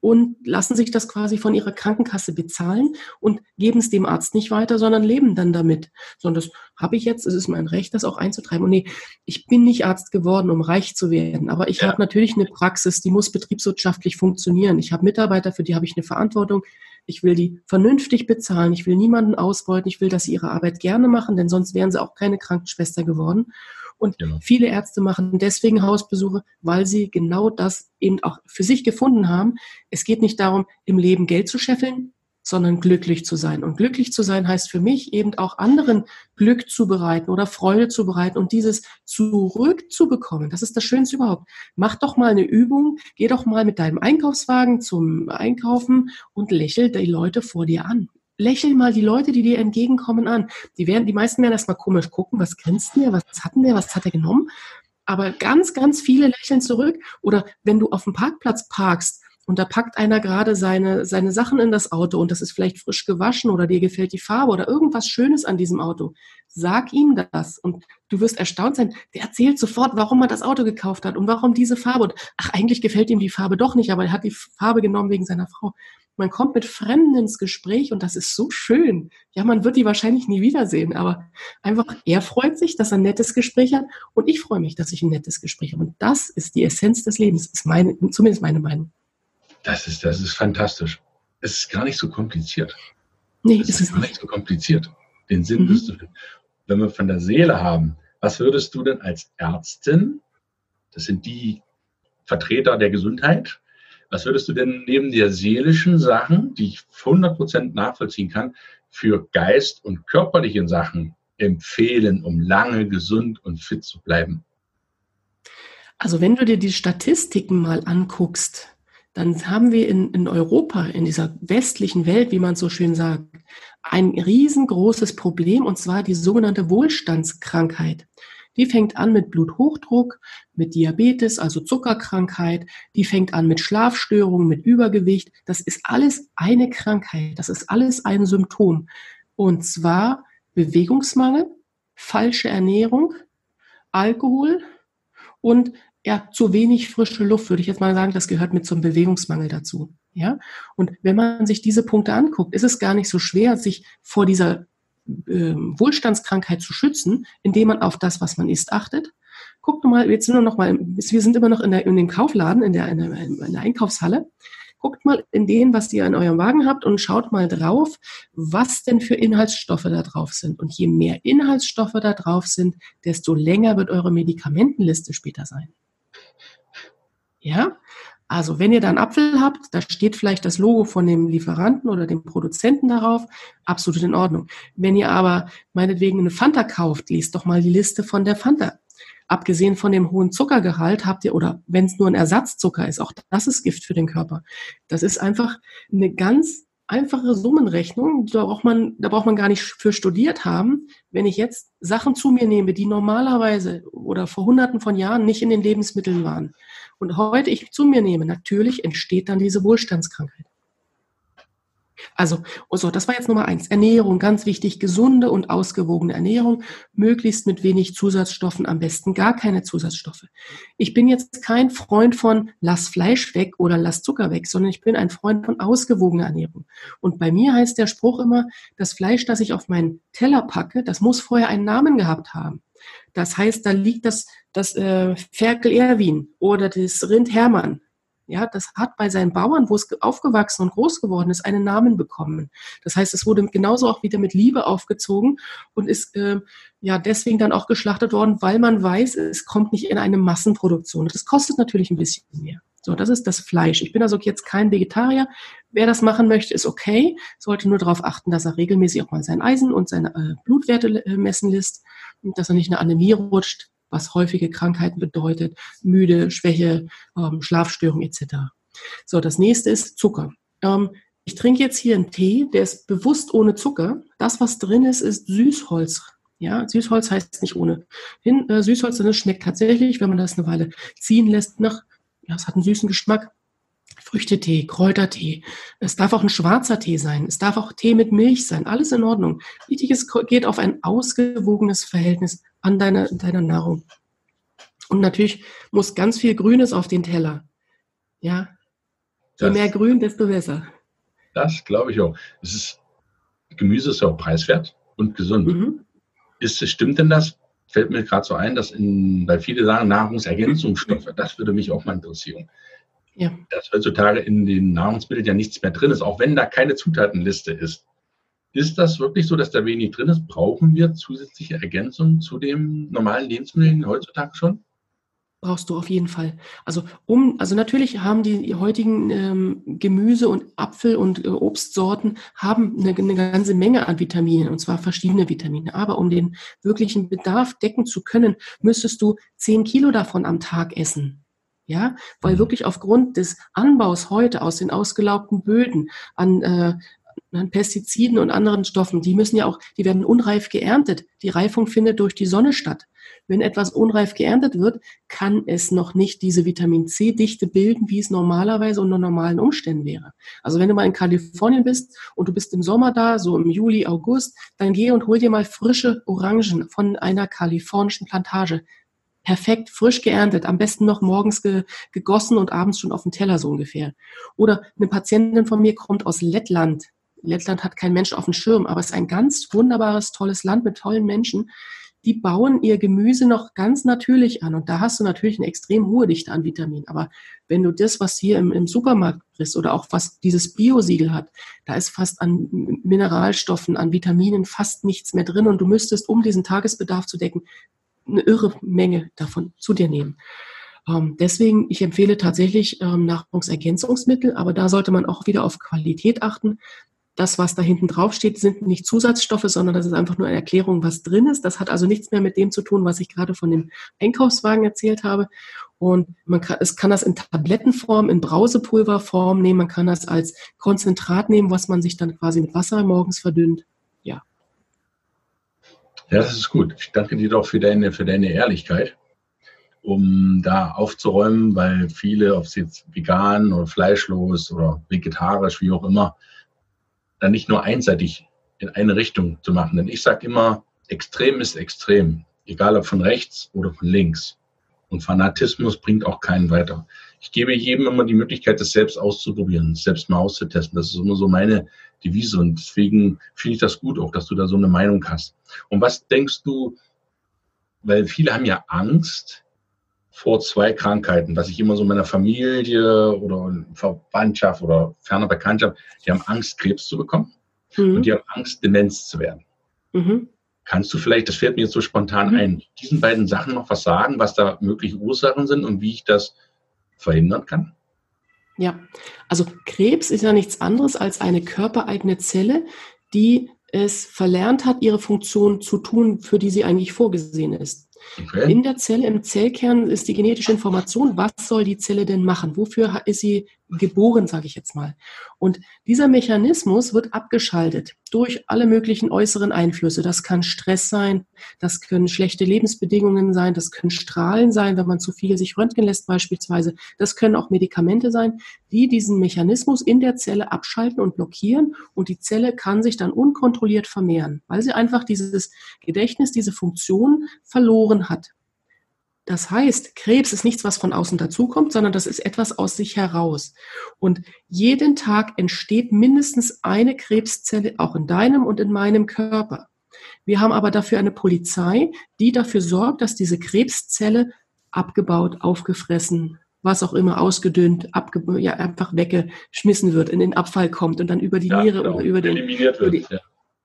und lassen sich das quasi von ihrer Krankenkasse bezahlen und geben es dem Arzt nicht weiter, sondern leben dann damit. Sondern das habe ich jetzt, es ist mein Recht, das auch einzutreiben. Und nee, ich bin nicht Arzt geworden, um reich zu werden, aber ich ja. habe natürlich eine Praxis, die muss betriebswirtschaftlich funktionieren. Ich habe Mitarbeiter, für die habe ich eine Verantwortung. Ich will die vernünftig bezahlen. Ich will niemanden ausbeuten. Ich will, dass sie ihre Arbeit gerne machen, denn sonst wären sie auch keine Krankenschwester geworden. Und genau. viele Ärzte machen deswegen Hausbesuche, weil sie genau das eben auch für sich gefunden haben. Es geht nicht darum, im Leben Geld zu scheffeln, sondern glücklich zu sein. Und glücklich zu sein heißt für mich eben auch anderen Glück zu bereiten oder Freude zu bereiten und dieses zurückzubekommen. Das ist das Schönste überhaupt. Mach doch mal eine Übung, geh doch mal mit deinem Einkaufswagen zum Einkaufen und lächel die Leute vor dir an lächel mal die Leute, die dir entgegenkommen, an. Die werden, die meisten werden erstmal komisch gucken, was grinst der, was hat der, was hat er genommen? Aber ganz, ganz viele lächeln zurück. Oder wenn du auf dem Parkplatz parkst und da packt einer gerade seine, seine Sachen in das Auto und das ist vielleicht frisch gewaschen oder dir gefällt die Farbe oder irgendwas Schönes an diesem Auto. Sag ihm das und du wirst erstaunt sein. Der erzählt sofort, warum er das Auto gekauft hat und warum diese Farbe. Und ach, eigentlich gefällt ihm die Farbe doch nicht, aber er hat die Farbe genommen wegen seiner Frau. Man kommt mit Fremden ins Gespräch und das ist so schön. Ja, man wird die wahrscheinlich nie wiedersehen, aber einfach, er freut sich, dass er ein nettes Gespräch hat und ich freue mich, dass ich ein nettes Gespräch habe. Und das ist die Essenz des Lebens, ist meine, zumindest meine Meinung. Das ist, das ist fantastisch. Es ist gar nicht so kompliziert. Nee, es ist, ist gar nicht so kompliziert. Den Sinn mhm. du, wenn wir von der Seele haben, was würdest du denn als Ärztin, das sind die Vertreter der Gesundheit, was würdest du denn neben der seelischen Sachen, die ich 100% nachvollziehen kann, für Geist und körperliche Sachen empfehlen, um lange gesund und fit zu bleiben? Also wenn du dir die Statistiken mal anguckst, dann haben wir in, in Europa, in dieser westlichen Welt, wie man so schön sagt, ein riesengroßes Problem, und zwar die sogenannte Wohlstandskrankheit. Die fängt an mit Bluthochdruck, mit Diabetes, also Zuckerkrankheit. Die fängt an mit Schlafstörungen, mit Übergewicht. Das ist alles eine Krankheit. Das ist alles ein Symptom. Und zwar Bewegungsmangel, falsche Ernährung, Alkohol und ja, zu wenig frische Luft, würde ich jetzt mal sagen, das gehört mit zum Bewegungsmangel dazu. Ja, und wenn man sich diese Punkte anguckt, ist es gar nicht so schwer, sich vor dieser äh, Wohlstandskrankheit zu schützen, indem man auf das, was man isst, achtet. Guckt mal, jetzt nur noch mal, wir sind immer noch in, der, in dem Kaufladen, in der, in der, in der Einkaufshalle. Guckt mal in den, was ihr in eurem Wagen habt und schaut mal drauf, was denn für Inhaltsstoffe da drauf sind. Und je mehr Inhaltsstoffe da drauf sind, desto länger wird eure Medikamentenliste später sein. Ja, also wenn ihr da einen Apfel habt, da steht vielleicht das Logo von dem Lieferanten oder dem Produzenten darauf, absolut in Ordnung. Wenn ihr aber meinetwegen eine Fanta kauft, lest doch mal die Liste von der Fanta. Abgesehen von dem hohen Zuckergehalt habt ihr, oder wenn es nur ein Ersatzzucker ist, auch das ist Gift für den Körper. Das ist einfach eine ganz einfache Summenrechnung, da braucht man, da braucht man gar nicht für studiert haben. Wenn ich jetzt Sachen zu mir nehme, die normalerweise oder vor hunderten von Jahren nicht in den Lebensmitteln waren, und heute ich zu mir nehme, natürlich entsteht dann diese Wohlstandskrankheit. Also, so, das war jetzt Nummer eins. Ernährung, ganz wichtig, gesunde und ausgewogene Ernährung, möglichst mit wenig Zusatzstoffen, am besten gar keine Zusatzstoffe. Ich bin jetzt kein Freund von lass Fleisch weg oder lass Zucker weg, sondern ich bin ein Freund von ausgewogener Ernährung. Und bei mir heißt der Spruch immer, das Fleisch, das ich auf meinen Teller packe, das muss vorher einen Namen gehabt haben. Das heißt, da liegt das, das äh, Ferkel Erwin oder das Rind Hermann ja, das hat bei seinen Bauern, wo es aufgewachsen und groß geworden ist, einen Namen bekommen. Das heißt, es wurde genauso auch wieder mit Liebe aufgezogen und ist äh, ja deswegen dann auch geschlachtet worden, weil man weiß, es kommt nicht in eine Massenproduktion. Das kostet natürlich ein bisschen mehr. So, das ist das Fleisch. Ich bin also jetzt kein Vegetarier. Wer das machen möchte, ist okay. Sollte nur darauf achten, dass er regelmäßig auch mal sein Eisen und seine äh, Blutwerte äh, messen lässt und dass er nicht in eine Anämie rutscht was häufige Krankheiten bedeutet, müde, Schwäche, ähm, Schlafstörungen etc. So, das nächste ist Zucker. Ähm, ich trinke jetzt hier einen Tee, der ist bewusst ohne Zucker. Das, was drin ist, ist Süßholz. Ja, Süßholz heißt nicht ohne hin, äh, Süßholz, es schmeckt tatsächlich, wenn man das eine Weile ziehen lässt, nach, ja, es hat einen süßen Geschmack. Früchtetee, Kräutertee. Es darf auch ein schwarzer Tee sein. Es darf auch Tee mit Milch sein. Alles in Ordnung. Wichtig ist, geht auf ein ausgewogenes Verhältnis an deiner, deiner Nahrung. Und natürlich muss ganz viel Grünes auf den Teller. Ja. Je mehr Grün, desto besser. Das glaube ich auch. Es ist, Gemüse ist ja auch preiswert und gesund. Mhm. Ist, stimmt denn das? Fällt mir gerade so ein, dass in, weil viele sagen Nahrungsergänzungsstoffe, das würde mich auch mal interessieren. Ja. Dass heutzutage in den Nahrungsmitteln ja nichts mehr drin ist, auch wenn da keine Zutatenliste ist. Ist das wirklich so, dass da wenig drin ist? Brauchen wir zusätzliche Ergänzungen zu den normalen Lebensmitteln heutzutage schon? Brauchst du auf jeden Fall. Also um, also natürlich haben die heutigen ähm, Gemüse und Apfel- und äh, Obstsorten haben eine, eine ganze Menge an Vitaminen und zwar verschiedene Vitamine. Aber um den wirklichen Bedarf decken zu können, müsstest du zehn Kilo davon am Tag essen. Ja, weil mhm. wirklich aufgrund des Anbaus heute aus den ausgelaubten Böden an, äh, an Pestiziden und anderen Stoffen, die müssen ja auch, die werden unreif geerntet. Die Reifung findet durch die Sonne statt. Wenn etwas unreif geerntet wird, kann es noch nicht diese Vitamin C-Dichte bilden, wie es normalerweise unter normalen Umständen wäre. Also wenn du mal in Kalifornien bist und du bist im Sommer da, so im Juli, August, dann geh und hol dir mal frische Orangen von einer kalifornischen Plantage. Perfekt, frisch geerntet, am besten noch morgens ge gegossen und abends schon auf dem Teller so ungefähr. Oder eine Patientin von mir kommt aus Lettland, Lettland hat kein Mensch auf dem Schirm, aber es ist ein ganz wunderbares, tolles Land mit tollen Menschen. Die bauen ihr Gemüse noch ganz natürlich an. Und da hast du natürlich eine extrem hohe Dichte an Vitaminen. Aber wenn du das, was hier im, im Supermarkt kriegst oder auch was dieses Bio-Siegel hat, da ist fast an Mineralstoffen, an Vitaminen fast nichts mehr drin. Und du müsstest, um diesen Tagesbedarf zu decken, eine irre Menge davon zu dir nehmen. Ähm, deswegen, ich empfehle tatsächlich ähm, Nahrungsergänzungsmittel, aber da sollte man auch wieder auf Qualität achten das, was da hinten drauf steht, sind nicht Zusatzstoffe, sondern das ist einfach nur eine Erklärung, was drin ist. Das hat also nichts mehr mit dem zu tun, was ich gerade von dem Einkaufswagen erzählt habe. Und man kann, es kann das in Tablettenform, in Brausepulverform nehmen, man kann das als Konzentrat nehmen, was man sich dann quasi mit Wasser morgens verdünnt. Ja. Ja, das ist gut. Ich danke dir doch für deine, für deine Ehrlichkeit, um da aufzuräumen, weil viele, ob sie jetzt vegan oder fleischlos oder vegetarisch, wie auch immer, dann nicht nur einseitig in eine Richtung zu machen. Denn ich sage immer, extrem ist extrem, egal ob von rechts oder von links. Und Fanatismus bringt auch keinen weiter. Ich gebe jedem immer die Möglichkeit, das selbst auszuprobieren, selbst mal auszutesten. Das ist immer so meine Devise. Und deswegen finde ich das gut auch, dass du da so eine Meinung hast. Und was denkst du, weil viele haben ja Angst, vor zwei Krankheiten, was ich immer so meiner Familie oder Verwandtschaft oder ferner Bekanntschaft, die haben Angst, Krebs zu bekommen mhm. und die haben Angst, Demenz zu werden. Mhm. Kannst du vielleicht, das fällt mir jetzt so spontan mhm. ein, diesen beiden Sachen noch was sagen, was da mögliche Ursachen sind und wie ich das verhindern kann? Ja, also Krebs ist ja nichts anderes als eine körpereigene Zelle, die es verlernt hat, ihre Funktion zu tun, für die sie eigentlich vorgesehen ist. Okay. In der Zelle, im Zellkern ist die genetische Information, was soll die Zelle denn machen? Wofür ist sie geboren, sage ich jetzt mal. Und dieser Mechanismus wird abgeschaltet durch alle möglichen äußeren Einflüsse. Das kann Stress sein, das können schlechte Lebensbedingungen sein, das können Strahlen sein, wenn man zu viel sich röntgen lässt beispielsweise. Das können auch Medikamente sein, die diesen Mechanismus in der Zelle abschalten und blockieren und die Zelle kann sich dann unkontrolliert vermehren, weil sie einfach dieses Gedächtnis, diese Funktion verloren hat. Das heißt, Krebs ist nichts, was von außen dazukommt, sondern das ist etwas aus sich heraus. Und jeden Tag entsteht mindestens eine Krebszelle auch in deinem und in meinem Körper. Wir haben aber dafür eine Polizei, die dafür sorgt, dass diese Krebszelle abgebaut, aufgefressen, was auch immer, ausgedünnt, abge ja, einfach weggeschmissen wird, in den Abfall kommt und dann über die ja, Niere genau. oder über den eliminiert wird. Die, ja.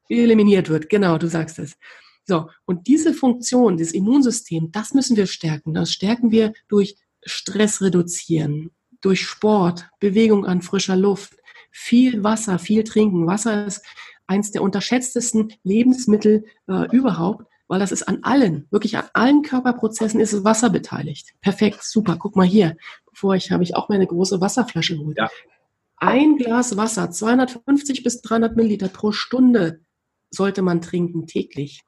Eliminiert wird, genau, du sagst es. So, und diese Funktion, dieses Immunsystem, das müssen wir stärken. Das stärken wir durch Stress reduzieren, durch Sport, Bewegung an frischer Luft, viel Wasser, viel trinken. Wasser ist eins der unterschätztesten Lebensmittel äh, überhaupt, weil das ist an allen, wirklich an allen Körperprozessen ist Wasser beteiligt. Perfekt, super. Guck mal hier. Bevor ich habe ich auch meine große Wasserflasche geholt. Ja. Ein Glas Wasser, 250 bis 300 Milliliter pro Stunde sollte man trinken täglich.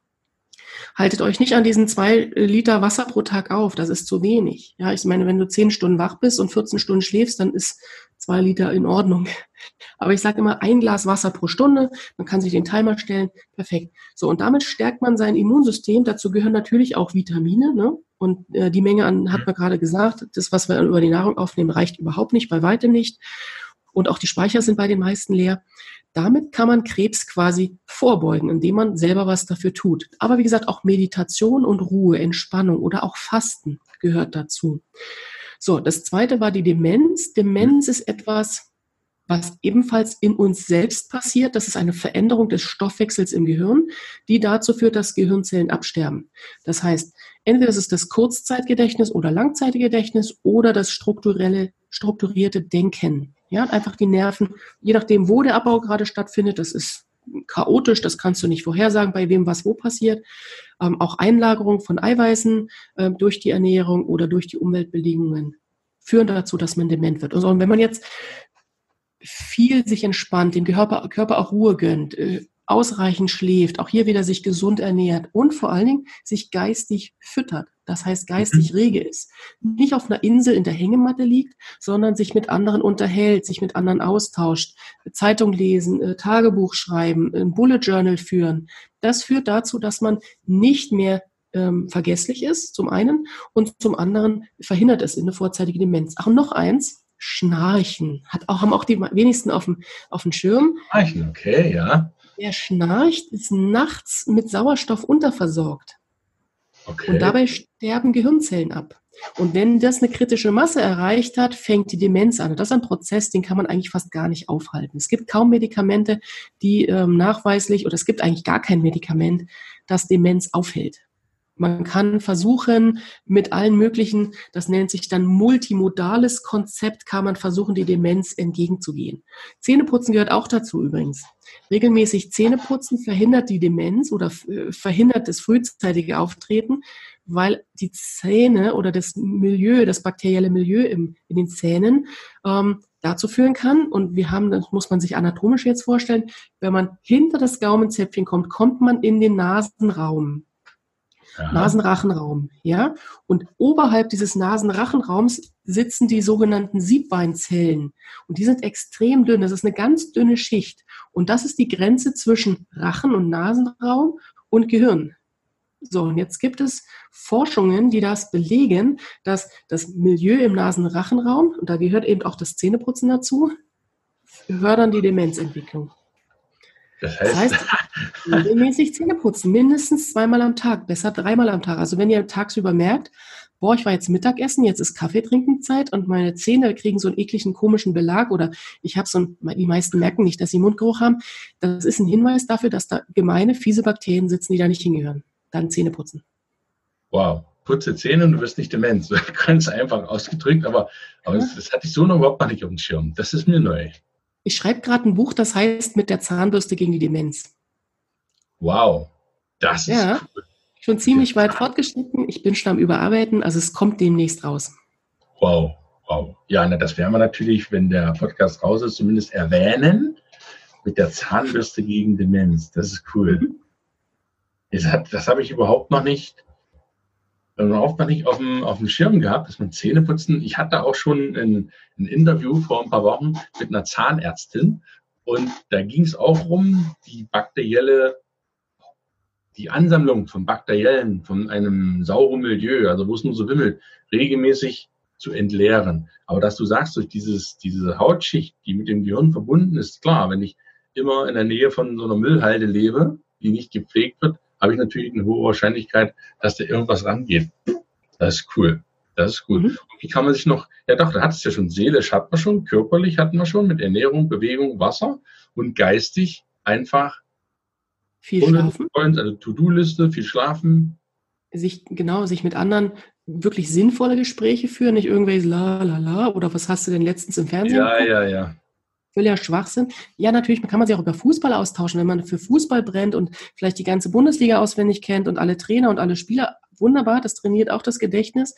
Haltet euch nicht an diesen zwei Liter Wasser pro Tag auf. Das ist zu wenig. Ja, ich meine, wenn du zehn Stunden wach bist und 14 Stunden schläfst, dann ist zwei Liter in Ordnung. Aber ich sage immer ein Glas Wasser pro Stunde. Man kann sich den Timer stellen. Perfekt. So, und damit stärkt man sein Immunsystem. Dazu gehören natürlich auch Vitamine. Ne? Und äh, die Menge an, hat man gerade gesagt, das, was wir über die Nahrung aufnehmen, reicht überhaupt nicht, bei weitem nicht. Und auch die Speicher sind bei den meisten leer. Damit kann man Krebs quasi vorbeugen, indem man selber was dafür tut. Aber wie gesagt, auch Meditation und Ruhe, Entspannung oder auch Fasten gehört dazu. So, das zweite war die Demenz. Demenz ist etwas, was ebenfalls in uns selbst passiert. Das ist eine Veränderung des Stoffwechsels im Gehirn, die dazu führt, dass Gehirnzellen absterben. Das heißt, entweder ist es das Kurzzeitgedächtnis oder Langzeitgedächtnis oder das strukturelle, strukturierte Denken. Ja, einfach die Nerven, je nachdem, wo der Abbau gerade stattfindet, das ist chaotisch, das kannst du nicht vorhersagen, bei wem was wo passiert. Ähm, auch Einlagerung von Eiweißen äh, durch die Ernährung oder durch die Umweltbedingungen führen dazu, dass man dement wird. Und wenn man jetzt viel sich entspannt, dem Körper, Körper auch Ruhe gönnt, äh, ausreichend schläft, auch hier wieder sich gesund ernährt und vor allen Dingen sich geistig füttert, das heißt geistig mhm. rege ist, nicht auf einer Insel in der Hängematte liegt, sondern sich mit anderen unterhält, sich mit anderen austauscht, Zeitung lesen, äh, Tagebuch schreiben, ein Bullet Journal führen. Das führt dazu, dass man nicht mehr ähm, vergesslich ist, zum einen, und zum anderen verhindert es in eine vorzeitige Demenz. Ach, und noch eins, Schnarchen. Hat auch, haben auch die wenigsten auf dem, auf dem Schirm. Schnarchen, okay, ja. Wer schnarcht, ist nachts mit Sauerstoff unterversorgt. Okay. Und dabei sterben Gehirnzellen ab. Und wenn das eine kritische Masse erreicht hat, fängt die Demenz an. Und das ist ein Prozess, den kann man eigentlich fast gar nicht aufhalten. Es gibt kaum Medikamente, die ähm, nachweislich, oder es gibt eigentlich gar kein Medikament, das Demenz aufhält. Man kann versuchen, mit allen möglichen, das nennt sich dann multimodales Konzept, kann man versuchen, die Demenz entgegenzugehen. Zähneputzen gehört auch dazu übrigens. Regelmäßig Zähneputzen verhindert die Demenz oder äh, verhindert das frühzeitige Auftreten, weil die Zähne oder das Milieu, das bakterielle Milieu im, in den Zähnen ähm, dazu führen kann. Und wir haben, das muss man sich anatomisch jetzt vorstellen, wenn man hinter das Gaumenzäpfchen kommt, kommt man in den Nasenraum. Nasenrachenraum, ja. Und oberhalb dieses Nasenrachenraums sitzen die sogenannten Siebbeinzellen. Und die sind extrem dünn. Das ist eine ganz dünne Schicht. Und das ist die Grenze zwischen Rachen- und Nasenraum und Gehirn. So, und jetzt gibt es Forschungen, die das belegen, dass das Milieu im Nasenrachenraum, und da gehört eben auch das Zähneputzen dazu, fördern die Demenzentwicklung. Das heißt, das heißt regelmäßig Zähne putzen, mindestens zweimal am Tag, besser dreimal am Tag. Also wenn ihr tagsüber merkt, boah, ich war jetzt Mittagessen, jetzt ist Kaffeetrinkenzeit und meine Zähne kriegen so einen ekligen, komischen Belag oder ich habe so ein, die meisten merken nicht, dass sie Mundgeruch haben. Das ist ein Hinweis dafür, dass da gemeine, fiese Bakterien sitzen, die da nicht hingehören. Dann Zähne putzen. Wow. Putze Zähne und du wirst nicht dement. Ganz einfach ausgedrückt, aber, aber ja. das, das hatte ich so noch überhaupt nicht auf dem Schirm. Das ist mir neu. Ich schreibe gerade ein Buch, das heißt Mit der Zahnbürste gegen die Demenz. Wow, das ist ja, cool. schon ziemlich weit fortgeschritten. Ich bin schon am Überarbeiten, also es kommt demnächst raus. Wow, Wow. Ja, na, das werden wir natürlich, wenn der Podcast raus ist, zumindest erwähnen. Mit der Zahnbürste gegen Demenz. Das ist cool. Mhm. Das, hat, das habe ich überhaupt noch nicht, überhaupt noch nicht auf dem, auf dem Schirm gehabt, dass man Zähne putzen. Ich hatte auch schon ein, ein Interview vor ein paar Wochen mit einer Zahnärztin und da ging es auch um die bakterielle, die Ansammlung von Bakteriellen von einem sauren Milieu, also wo es nur so wimmelt, regelmäßig zu entleeren. Aber dass du sagst, durch dieses, diese Hautschicht, die mit dem Gehirn verbunden ist, klar, wenn ich immer in der Nähe von so einer Müllhalde lebe, die nicht gepflegt wird, habe ich natürlich eine hohe Wahrscheinlichkeit, dass da irgendwas rangeht. Das ist cool. Das ist gut. Mhm. Und wie kann man sich noch, ja doch, da hat es ja schon, seelisch hat man schon, körperlich hatten wir schon, mit Ernährung, Bewegung, Wasser und geistig einfach viel schlafen. Also To-Do-Liste, viel schlafen. Sich, genau, sich mit anderen wirklich sinnvolle Gespräche führen, nicht irgendwelche la la la oder was hast du denn letztens im Fernsehen? Ja, ja, ja völliger Schwachsinn. Ja, natürlich kann man sich auch über Fußball austauschen, wenn man für Fußball brennt und vielleicht die ganze Bundesliga auswendig kennt und alle Trainer und alle Spieler. Wunderbar, das trainiert auch das Gedächtnis.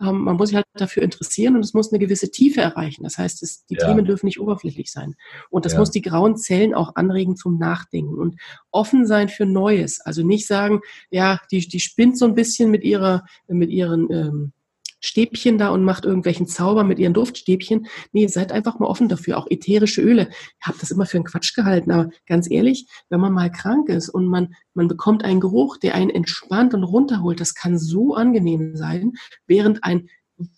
Ähm, man muss sich halt dafür interessieren und es muss eine gewisse Tiefe erreichen. Das heißt, es, die ja. Themen dürfen nicht oberflächlich sein. Und das ja. muss die grauen Zellen auch anregen zum Nachdenken und offen sein für Neues. Also nicht sagen, ja, die, die spinnt so ein bisschen mit ihrer, mit ihren ähm, Stäbchen da und macht irgendwelchen Zauber mit ihren Duftstäbchen. Nee, seid einfach mal offen dafür. Auch ätherische Öle. Ich habe das immer für einen Quatsch gehalten, aber ganz ehrlich, wenn man mal krank ist und man, man bekommt einen Geruch, der einen entspannt und runterholt, das kann so angenehm sein, während ein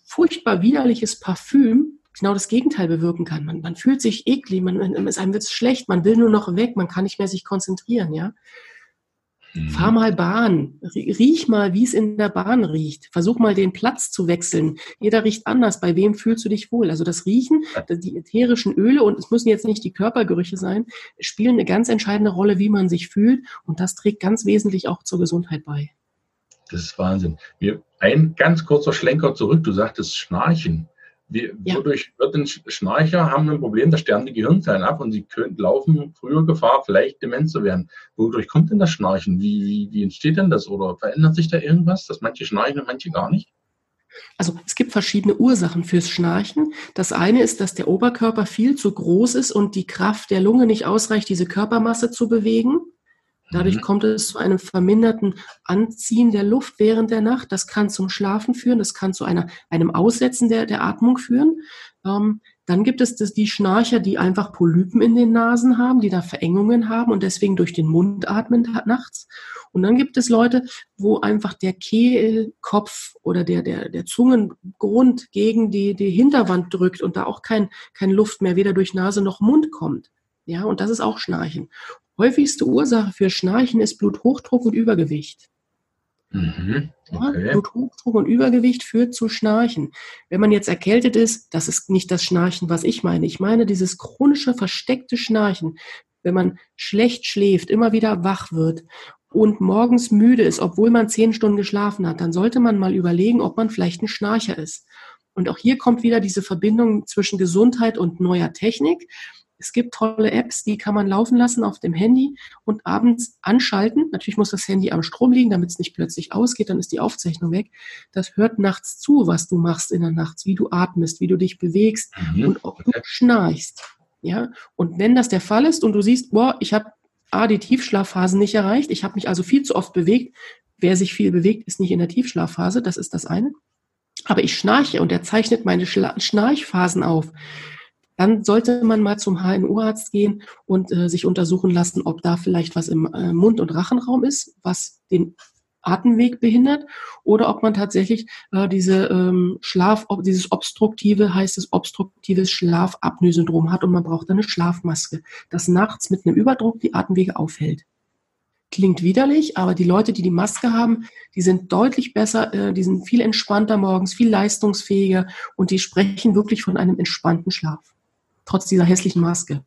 furchtbar widerliches Parfüm genau das Gegenteil bewirken kann. Man, man fühlt sich eklig, man, man, es einem wird schlecht, man will nur noch weg, man kann nicht mehr sich konzentrieren, ja. Mhm. Fahr mal Bahn, riech mal, wie es in der Bahn riecht. Versuch mal den Platz zu wechseln. Jeder riecht anders. Bei wem fühlst du dich wohl? Also das Riechen, die ätherischen Öle und es müssen jetzt nicht die Körpergerüche sein, spielen eine ganz entscheidende Rolle, wie man sich fühlt und das trägt ganz wesentlich auch zur Gesundheit bei. Das ist Wahnsinn. ein ganz kurzer Schlenker zurück. Du sagtest Schnarchen. Wir, ja. Wodurch wird ein Schnarcher haben ein Problem, da sterben die Gehirnzellen ab und sie können, laufen früher Gefahr, vielleicht dement zu werden. Wodurch kommt denn das Schnarchen? Wie, wie, wie entsteht denn das? Oder verändert sich da irgendwas, dass manche schnarchen und manche gar nicht? Also es gibt verschiedene Ursachen fürs Schnarchen. Das eine ist, dass der Oberkörper viel zu groß ist und die Kraft der Lunge nicht ausreicht, diese Körpermasse zu bewegen. Dadurch mhm. kommt es zu einem verminderten Anziehen der Luft während der Nacht. Das kann zum Schlafen führen, das kann zu einer, einem Aussetzen der, der Atmung führen. Ähm, dann gibt es das, die Schnarcher, die einfach Polypen in den Nasen haben, die da Verengungen haben und deswegen durch den Mund atmen nachts. Und dann gibt es Leute, wo einfach der Kehlkopf oder der, der, der Zungengrund gegen die, die Hinterwand drückt und da auch kein, kein Luft mehr weder durch Nase noch Mund kommt. Ja, und das ist auch Schnarchen. Häufigste Ursache für Schnarchen ist Bluthochdruck und Übergewicht. Mhm, okay. ja, Bluthochdruck und Übergewicht führt zu Schnarchen. Wenn man jetzt erkältet ist, das ist nicht das Schnarchen, was ich meine. Ich meine dieses chronische, versteckte Schnarchen. Wenn man schlecht schläft, immer wieder wach wird und morgens müde ist, obwohl man zehn Stunden geschlafen hat, dann sollte man mal überlegen, ob man vielleicht ein Schnarcher ist. Und auch hier kommt wieder diese Verbindung zwischen Gesundheit und neuer Technik. Es gibt tolle Apps, die kann man laufen lassen auf dem Handy und abends anschalten. Natürlich muss das Handy am Strom liegen, damit es nicht plötzlich ausgeht, dann ist die Aufzeichnung weg. Das hört nachts zu, was du machst in der Nacht, wie du atmest, wie du dich bewegst mhm. und ob du schnarchst. Ja, und wenn das der Fall ist und du siehst, boah, ich habe A, die Tiefschlafphasen nicht erreicht, ich habe mich also viel zu oft bewegt. Wer sich viel bewegt, ist nicht in der Tiefschlafphase, das ist das eine. Aber ich schnarche und er zeichnet meine Schnarchphasen auf dann sollte man mal zum HNO-Arzt gehen und äh, sich untersuchen lassen, ob da vielleicht was im äh, Mund- und Rachenraum ist, was den Atemweg behindert, oder ob man tatsächlich äh, diese ähm, Schlaf, ob, dieses obstruktive, heißt es obstruktives Schlafapnoe-Syndrom hat und man braucht eine Schlafmaske, das nachts mit einem Überdruck die Atemwege aufhält. Klingt widerlich, aber die Leute, die die Maske haben, die sind deutlich besser, äh, die sind viel entspannter morgens, viel leistungsfähiger und die sprechen wirklich von einem entspannten Schlaf trotz dieser hässlichen Maske.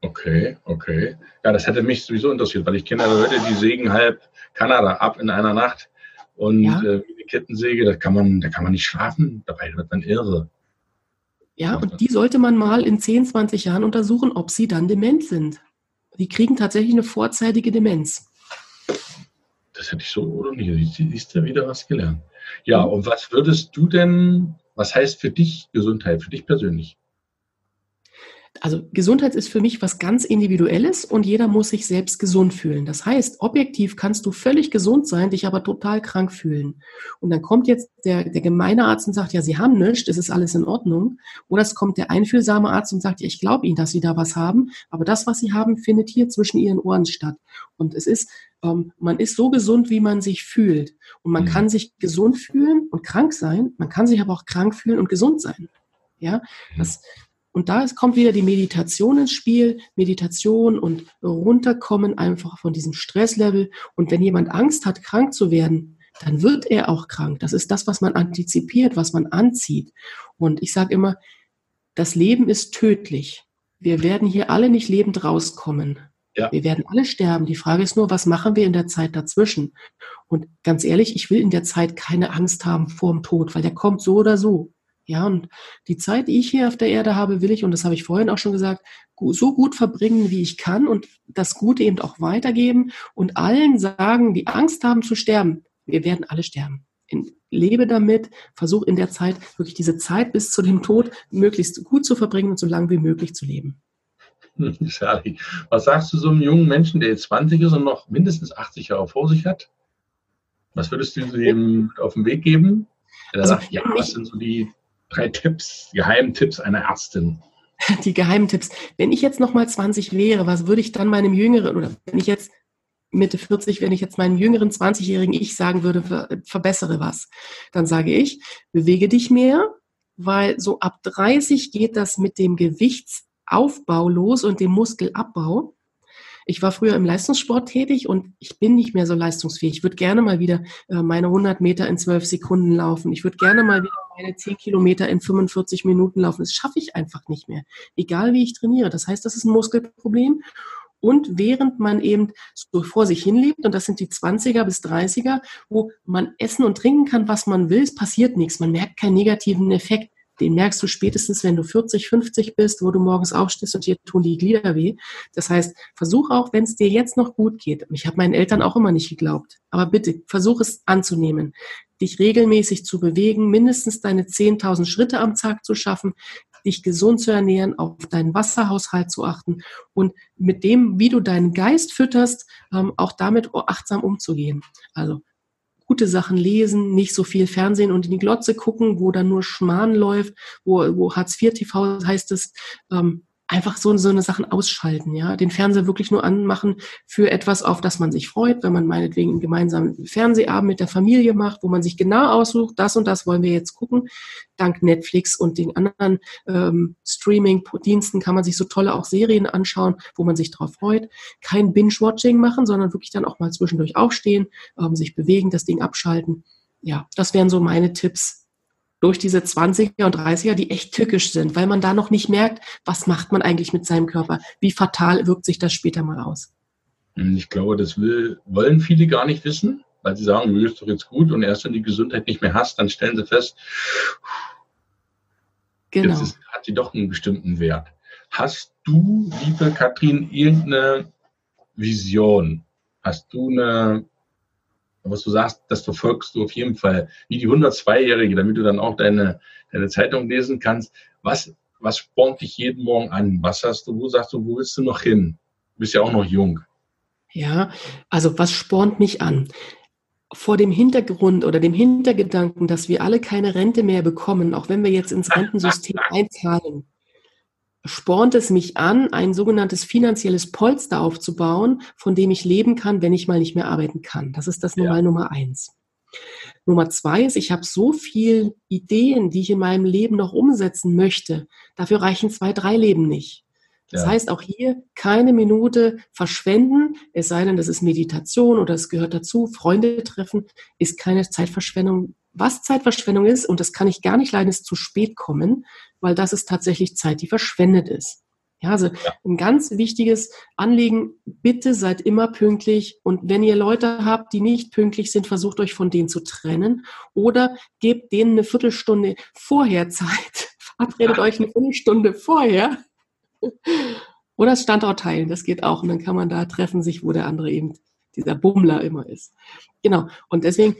Okay, okay. Ja, das hätte mich sowieso interessiert, weil ich kenne Leute, die sägen halb Kanada ab in einer Nacht und ja. äh, wie eine Kettensäge, da kann man, da kann man nicht schlafen, dabei wird man irre. Ja, und die sollte man mal in 10, 20 Jahren untersuchen, ob sie dann dement sind. Die kriegen tatsächlich eine vorzeitige Demenz. Das hätte ich so oder nicht. Siehst du wieder was gelernt. Ja, und was würdest du denn was heißt für dich Gesundheit, für dich persönlich? Also Gesundheit ist für mich was ganz Individuelles und jeder muss sich selbst gesund fühlen. Das heißt, objektiv kannst du völlig gesund sein, dich aber total krank fühlen. Und dann kommt jetzt der, der gemeine Arzt und sagt, ja, Sie haben nichts, es ist alles in Ordnung. Oder es kommt der einfühlsame Arzt und sagt, ja, ich glaube Ihnen, dass Sie da was haben, aber das, was Sie haben, findet hier zwischen Ihren Ohren statt. Und es ist, ähm, man ist so gesund, wie man sich fühlt. Und man mhm. kann sich gesund fühlen und krank sein, man kann sich aber auch krank fühlen und gesund sein. Ja, mhm. das, und da kommt wieder die Meditation ins Spiel, Meditation und runterkommen einfach von diesem Stresslevel. Und wenn jemand Angst hat, krank zu werden, dann wird er auch krank. Das ist das, was man antizipiert, was man anzieht. Und ich sage immer, das Leben ist tödlich. Wir werden hier alle nicht lebend rauskommen. Ja. Wir werden alle sterben. Die Frage ist nur, was machen wir in der Zeit dazwischen? Und ganz ehrlich, ich will in der Zeit keine Angst haben vor dem Tod, weil der kommt so oder so. Ja, und die Zeit, die ich hier auf der Erde habe, will ich, und das habe ich vorhin auch schon gesagt, so gut verbringen, wie ich kann und das Gute eben auch weitergeben und allen sagen, die Angst haben zu sterben, wir werden alle sterben. Lebe damit, versuche in der Zeit wirklich diese Zeit bis zu dem Tod möglichst gut zu verbringen und so lange wie möglich zu leben. Charlie, was sagst du so einem jungen Menschen, der jetzt 20 ist und noch mindestens 80 Jahre vor sich hat? Was würdest du ihm auf den Weg geben? Er also, sagt, ja, was sind so die drei Tipps, Geheimtipps einer Ärztin. Die Geheimtipps. Wenn ich jetzt noch mal 20 wäre, was würde ich dann meinem jüngeren oder wenn ich jetzt Mitte 40, wenn ich jetzt meinem jüngeren 20-jährigen Ich sagen würde, ver verbessere was, dann sage ich, bewege dich mehr, weil so ab 30 geht das mit dem Gewichtsaufbau los und dem Muskelabbau. Ich war früher im Leistungssport tätig und ich bin nicht mehr so leistungsfähig. Ich würde gerne mal wieder äh, meine 100 Meter in 12 Sekunden laufen. Ich würde gerne mal wieder meine 10 Kilometer in 45 Minuten laufen. Das schaffe ich einfach nicht mehr. Egal wie ich trainiere. Das heißt, das ist ein Muskelproblem. Und während man eben so vor sich hinlebt, und das sind die 20er bis 30er, wo man essen und trinken kann, was man will, es passiert nichts. Man merkt keinen negativen Effekt den merkst du spätestens, wenn du 40, 50 bist, wo du morgens aufstehst und dir tun die Glieder weh. Das heißt, versuch auch, wenn es dir jetzt noch gut geht. Ich habe meinen Eltern auch immer nicht geglaubt. Aber bitte, versuch es anzunehmen. Dich regelmäßig zu bewegen, mindestens deine 10.000 Schritte am Tag zu schaffen, dich gesund zu ernähren, auf deinen Wasserhaushalt zu achten und mit dem, wie du deinen Geist fütterst, ähm, auch damit achtsam umzugehen. Also gute Sachen lesen, nicht so viel Fernsehen und in die Glotze gucken, wo dann nur Schmarrn läuft, wo, wo Hartz IV TV heißt es, ähm, einfach so, so eine Sachen ausschalten, ja, den Fernseher wirklich nur anmachen für etwas, auf das man sich freut, wenn man meinetwegen einen gemeinsamen Fernsehabend mit der Familie macht, wo man sich genau aussucht, das und das wollen wir jetzt gucken. Dank Netflix und den anderen ähm, Streaming-Diensten kann man sich so tolle auch Serien anschauen, wo man sich darauf freut. Kein Binge-Watching machen, sondern wirklich dann auch mal zwischendurch aufstehen, ähm, sich bewegen, das Ding abschalten. Ja, das wären so meine Tipps, durch diese 20er und 30er, die echt tückisch sind, weil man da noch nicht merkt, was macht man eigentlich mit seinem Körper? Wie fatal wirkt sich das später mal aus? Hm, ich glaube, das will, wollen viele gar nicht wissen, weil sie sagen, mir ist doch jetzt gut und erst wenn die Gesundheit nicht mehr hast, dann stellen sie fest, genau. jetzt ist, hat sie doch einen bestimmten Wert. Hast du, liebe Katrin, irgendeine Vision? Hast du eine was du sagst, das verfolgst du auf jeden Fall wie die 102-Jährige, damit du dann auch deine, deine Zeitung lesen kannst. Was, was spornt dich jeden Morgen an? Was hast du, wo sagst du, wo willst du noch hin? Du bist ja auch noch jung. Ja, also was spornt mich an? Vor dem Hintergrund oder dem Hintergedanken, dass wir alle keine Rente mehr bekommen, auch wenn wir jetzt ins Rentensystem einzahlen, spornt es mich an, ein sogenanntes finanzielles Polster aufzubauen, von dem ich leben kann, wenn ich mal nicht mehr arbeiten kann. Das ist das Nummer ja. Nummer eins. Nummer zwei ist, ich habe so viel Ideen, die ich in meinem Leben noch umsetzen möchte. Dafür reichen zwei, drei Leben nicht. Das ja. heißt, auch hier keine Minute verschwenden, es sei denn, das ist Meditation oder es gehört dazu. Freunde treffen ist keine Zeitverschwendung. Was Zeitverschwendung ist, und das kann ich gar nicht leiden, ist zu spät kommen weil das ist tatsächlich Zeit, die verschwendet ist. Ja, also ja. ein ganz wichtiges Anliegen, bitte seid immer pünktlich und wenn ihr Leute habt, die nicht pünktlich sind, versucht euch von denen zu trennen oder gebt denen eine Viertelstunde vorher Zeit. Verabredet euch eine Viertelstunde vorher. Oder das Standort teilen, das geht auch. Und dann kann man da treffen sich, wo der andere eben, dieser Bummler immer ist. Genau. Und deswegen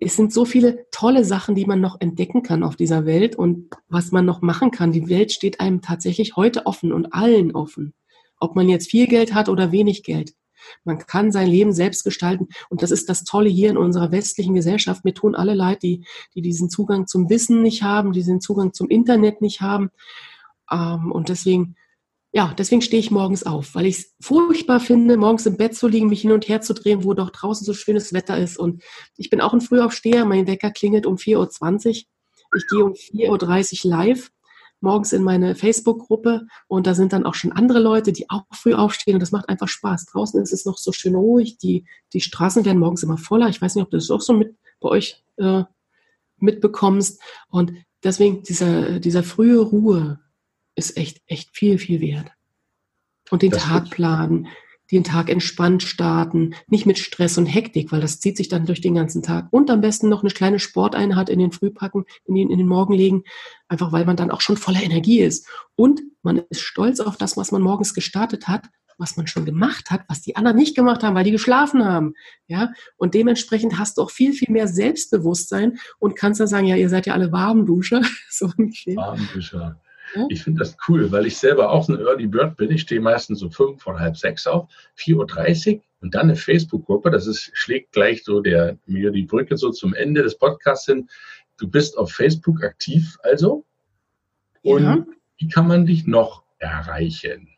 es sind so viele tolle Sachen, die man noch entdecken kann auf dieser Welt und was man noch machen kann. Die Welt steht einem tatsächlich heute offen und allen offen. Ob man jetzt viel Geld hat oder wenig Geld. Man kann sein Leben selbst gestalten. Und das ist das Tolle hier in unserer westlichen Gesellschaft. Mir tun alle leid, die, die diesen Zugang zum Wissen nicht haben, die diesen Zugang zum Internet nicht haben. Ähm, und deswegen, ja, deswegen stehe ich morgens auf, weil ich es furchtbar finde, morgens im Bett zu liegen, mich hin und her zu drehen, wo doch draußen so schönes Wetter ist. Und ich bin auch ein Frühaufsteher. Mein Wecker klingelt um 4.20 Uhr. Ich gehe um 4.30 Uhr live morgens in meine Facebook-Gruppe und da sind dann auch schon andere Leute, die auch früh aufstehen und das macht einfach Spaß. Draußen ist es noch so schön ruhig, die, die Straßen werden morgens immer voller. Ich weiß nicht, ob du das auch so mit bei euch äh, mitbekommst. Und deswegen dieser, dieser frühe Ruhe ist echt, echt viel, viel wert. Und den das Tag planen, den Tag entspannt starten, nicht mit Stress und Hektik, weil das zieht sich dann durch den ganzen Tag. Und am besten noch eine kleine Sporteinheit in den Frühpacken, in den, in den Morgen legen, einfach weil man dann auch schon voller Energie ist. Und man ist stolz auf das, was man morgens gestartet hat, was man schon gemacht hat, was die anderen nicht gemacht haben, weil die geschlafen haben. Ja, und dementsprechend hast du auch viel, viel mehr Selbstbewusstsein und kannst dann sagen, ja, ihr seid ja alle Warmduscher. so Warmduscher. Ich finde das cool, weil ich selber auch ein Early Bird bin. Ich stehe meistens so fünf oder halb sechs auf, 4.30 Uhr und dann eine Facebook-Gruppe. Das ist, schlägt gleich so der, mir die Brücke so zum Ende des Podcasts hin. Du bist auf Facebook aktiv also. Und ja. wie kann man dich noch erreichen?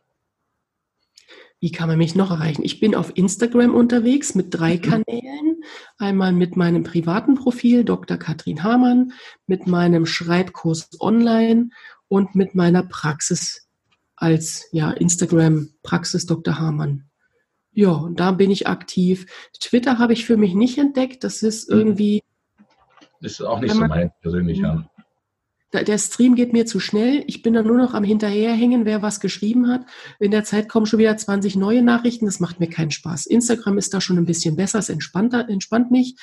Wie kann man mich noch erreichen? Ich bin auf Instagram unterwegs mit drei mhm. Kanälen. Einmal mit meinem privaten Profil Dr. Katrin Hamann, mit meinem Schreibkurs online und mit meiner Praxis als ja, Instagram-Praxis Dr. Hamann. Ja, und da bin ich aktiv. Twitter habe ich für mich nicht entdeckt. Das ist mhm. irgendwie. Das ist auch nicht so mein persönlicher. Mhm. Der Stream geht mir zu schnell. Ich bin dann nur noch am Hinterherhängen, wer was geschrieben hat. In der Zeit kommen schon wieder 20 neue Nachrichten. Das macht mir keinen Spaß. Instagram ist da schon ein bisschen besser. Es entspannt, entspannt mich.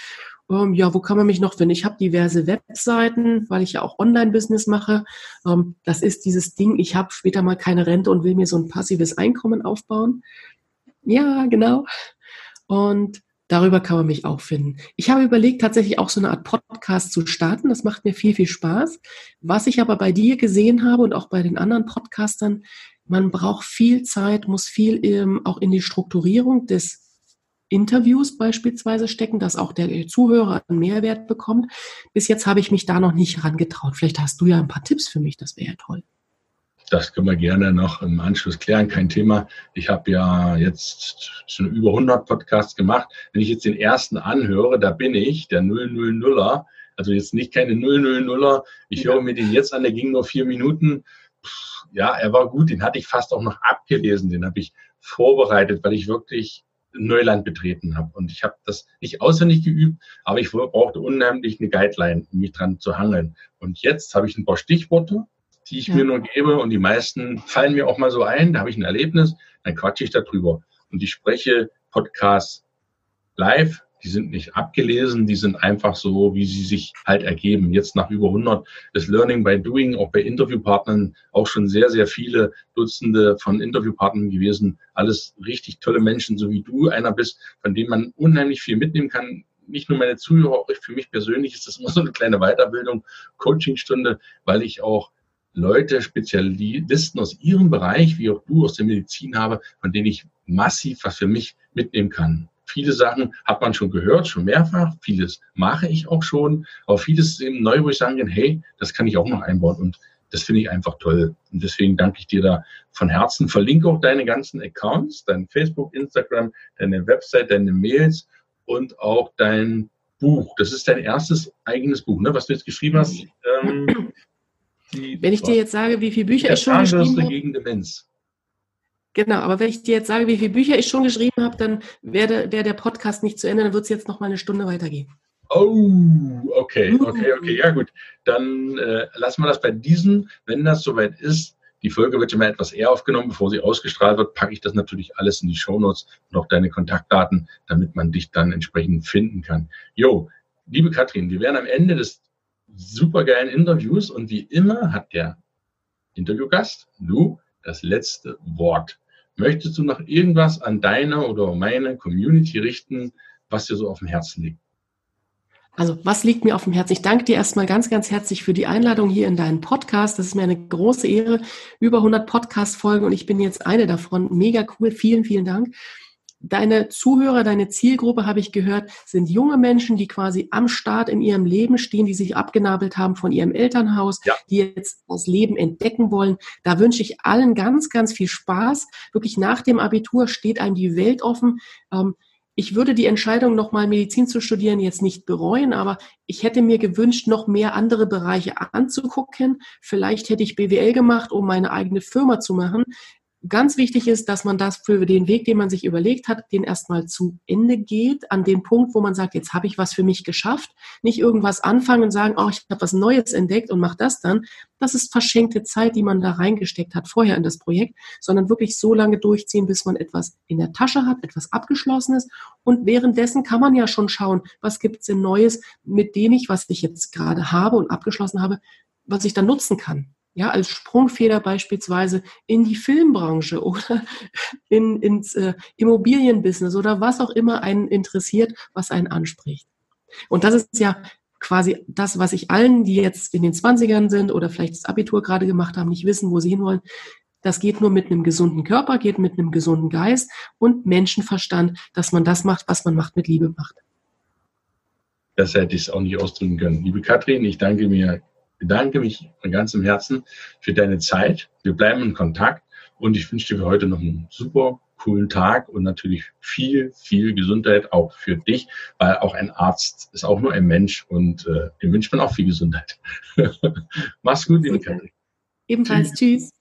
Ähm, ja, wo kann man mich noch finden? Ich habe diverse Webseiten, weil ich ja auch Online-Business mache. Ähm, das ist dieses Ding, ich habe später mal keine Rente und will mir so ein passives Einkommen aufbauen. Ja, genau. Und darüber kann man mich auch finden. Ich habe überlegt, tatsächlich auch so eine Art Podcast zu starten. Das macht mir viel, viel Spaß. Was ich aber bei dir gesehen habe und auch bei den anderen Podcastern, man braucht viel Zeit, muss viel ähm, auch in die Strukturierung des Interviews beispielsweise stecken, dass auch der Zuhörer einen Mehrwert bekommt. Bis jetzt habe ich mich da noch nicht herangetraut. Vielleicht hast du ja ein paar Tipps für mich, das wäre ja toll. Das können wir gerne noch im Anschluss klären, kein Thema. Ich habe ja jetzt schon über 100 Podcasts gemacht. Wenn ich jetzt den ersten anhöre, da bin ich, der 000er, also jetzt nicht keine 000er. Ich ja. höre mir den jetzt an, der ging nur vier Minuten. Ja, er war gut, den hatte ich fast auch noch abgelesen, den habe ich vorbereitet, weil ich wirklich Neuland betreten habe. Und ich habe das nicht auswendig geübt, aber ich brauchte unheimlich eine Guideline, um mich dran zu hangeln. Und jetzt habe ich ein paar Stichworte, die ich ja. mir nur gebe und die meisten fallen mir auch mal so ein, da habe ich ein Erlebnis, dann quatsche ich darüber. Und ich spreche Podcasts live die sind nicht abgelesen, die sind einfach so, wie sie sich halt ergeben. Jetzt nach über 100 ist Learning by Doing auch bei Interviewpartnern auch schon sehr, sehr viele Dutzende von Interviewpartnern gewesen. Alles richtig tolle Menschen, so wie du einer bist, von denen man unheimlich viel mitnehmen kann. Nicht nur meine Zuhörer, auch für mich persönlich ist das immer so eine kleine Weiterbildung, Coachingstunde, weil ich auch Leute, Spezialisten aus ihrem Bereich, wie auch du aus der Medizin habe, von denen ich massiv was für mich mitnehmen kann. Viele Sachen hat man schon gehört, schon mehrfach. Vieles mache ich auch schon. Aber vieles ist eben neu, wo ich sagen kann, hey, das kann ich auch noch einbauen. Und das finde ich einfach toll. Und deswegen danke ich dir da von Herzen. Verlinke auch deine ganzen Accounts, dein Facebook, Instagram, deine Website, deine Mails und auch dein Buch. Das ist dein erstes eigenes Buch, ne, was du jetzt geschrieben hast. Ähm, Wenn ich dir jetzt sage, wie viele Bücher ich schon geschrieben habe. gegen Demenz. Genau, aber wenn ich dir jetzt sage, wie viele Bücher ich schon geschrieben habe, dann wäre wär der Podcast nicht zu Ende, dann wird es jetzt noch mal eine Stunde weitergehen. Oh, okay, okay, okay, ja gut. Dann äh, lassen wir das bei diesen, wenn das soweit ist. Die Folge wird immer etwas eher aufgenommen, bevor sie ausgestrahlt wird, packe ich das natürlich alles in die Shownotes und auch deine Kontaktdaten, damit man dich dann entsprechend finden kann. Jo, liebe Katrin, wir wären am Ende des supergeilen Interviews und wie immer hat der Interviewgast, du, das letzte Wort. Möchtest du noch irgendwas an deine oder meine Community richten, was dir so auf dem Herzen liegt? Also, was liegt mir auf dem Herzen? Ich danke dir erstmal ganz, ganz herzlich für die Einladung hier in deinen Podcast. Das ist mir eine große Ehre. Über 100 Podcast-Folgen und ich bin jetzt eine davon. Mega cool. Vielen, vielen Dank. Deine Zuhörer, deine Zielgruppe, habe ich gehört, sind junge Menschen, die quasi am Start in ihrem Leben stehen, die sich abgenabelt haben von ihrem Elternhaus, ja. die jetzt das Leben entdecken wollen. Da wünsche ich allen ganz, ganz viel Spaß. Wirklich nach dem Abitur steht einem die Welt offen. Ähm, ich würde die Entscheidung, nochmal Medizin zu studieren, jetzt nicht bereuen, aber ich hätte mir gewünscht, noch mehr andere Bereiche anzugucken. Vielleicht hätte ich BWL gemacht, um meine eigene Firma zu machen ganz wichtig ist, dass man das für den Weg, den man sich überlegt hat, den erstmal zu Ende geht, an den Punkt, wo man sagt, jetzt habe ich was für mich geschafft, nicht irgendwas anfangen und sagen, oh, ich habe was Neues entdeckt und mache das dann. Das ist verschenkte Zeit, die man da reingesteckt hat vorher in das Projekt, sondern wirklich so lange durchziehen, bis man etwas in der Tasche hat, etwas abgeschlossenes und währenddessen kann man ja schon schauen, was gibt es denn Neues, mit dem ich, was ich jetzt gerade habe und abgeschlossen habe, was ich dann nutzen kann ja, als Sprungfeder beispielsweise in die Filmbranche oder in, ins äh, Immobilienbusiness oder was auch immer einen interessiert, was einen anspricht. Und das ist ja quasi das, was ich allen, die jetzt in den 20ern sind oder vielleicht das Abitur gerade gemacht haben, nicht wissen, wo sie hinwollen. Das geht nur mit einem gesunden Körper, geht mit einem gesunden Geist und Menschenverstand, dass man das macht, was man macht, mit Liebe macht. Das hätte ich auch nicht ausdrücken können. Liebe Katrin, ich danke mir bedanke mich von ganzem Herzen für deine Zeit. Wir bleiben in Kontakt und ich wünsche dir für heute noch einen super coolen Tag und natürlich viel, viel Gesundheit auch für dich, weil auch ein Arzt ist auch nur ein Mensch und äh, dem wünscht man auch viel Gesundheit. Mach's gut, liebe Katrin. Ebenfalls, tschüss. tschüss.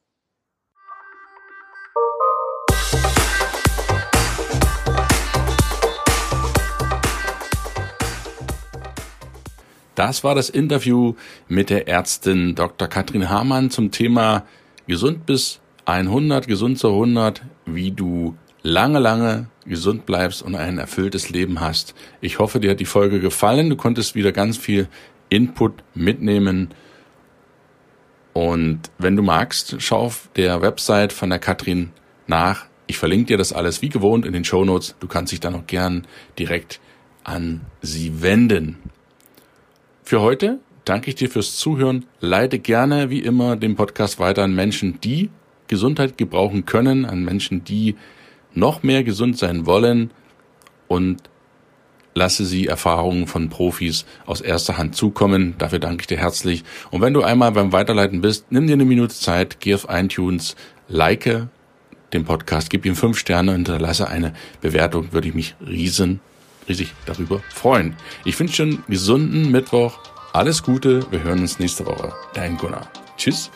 Das war das Interview mit der Ärztin Dr. Katrin Hamann zum Thema Gesund bis 100, gesund zu 100, wie du lange, lange gesund bleibst und ein erfülltes Leben hast. Ich hoffe, dir hat die Folge gefallen. Du konntest wieder ganz viel Input mitnehmen. Und wenn du magst, schau auf der Website von der Katrin nach. Ich verlinke dir das alles wie gewohnt in den Show Notes. Du kannst dich dann auch gern direkt an sie wenden. Für heute danke ich dir fürs Zuhören. Leite gerne wie immer den Podcast weiter an Menschen, die Gesundheit gebrauchen können, an Menschen, die noch mehr gesund sein wollen und lasse sie Erfahrungen von Profis aus erster Hand zukommen. Dafür danke ich dir herzlich. Und wenn du einmal beim Weiterleiten bist, nimm dir eine Minute Zeit, geh auf iTunes, like den Podcast, gib ihm fünf Sterne und hinterlasse eine Bewertung, würde ich mich riesen riesig darüber freuen. Ich wünsche einen gesunden Mittwoch. Alles Gute. Wir hören uns nächste Woche. Dein Gunnar. Tschüss.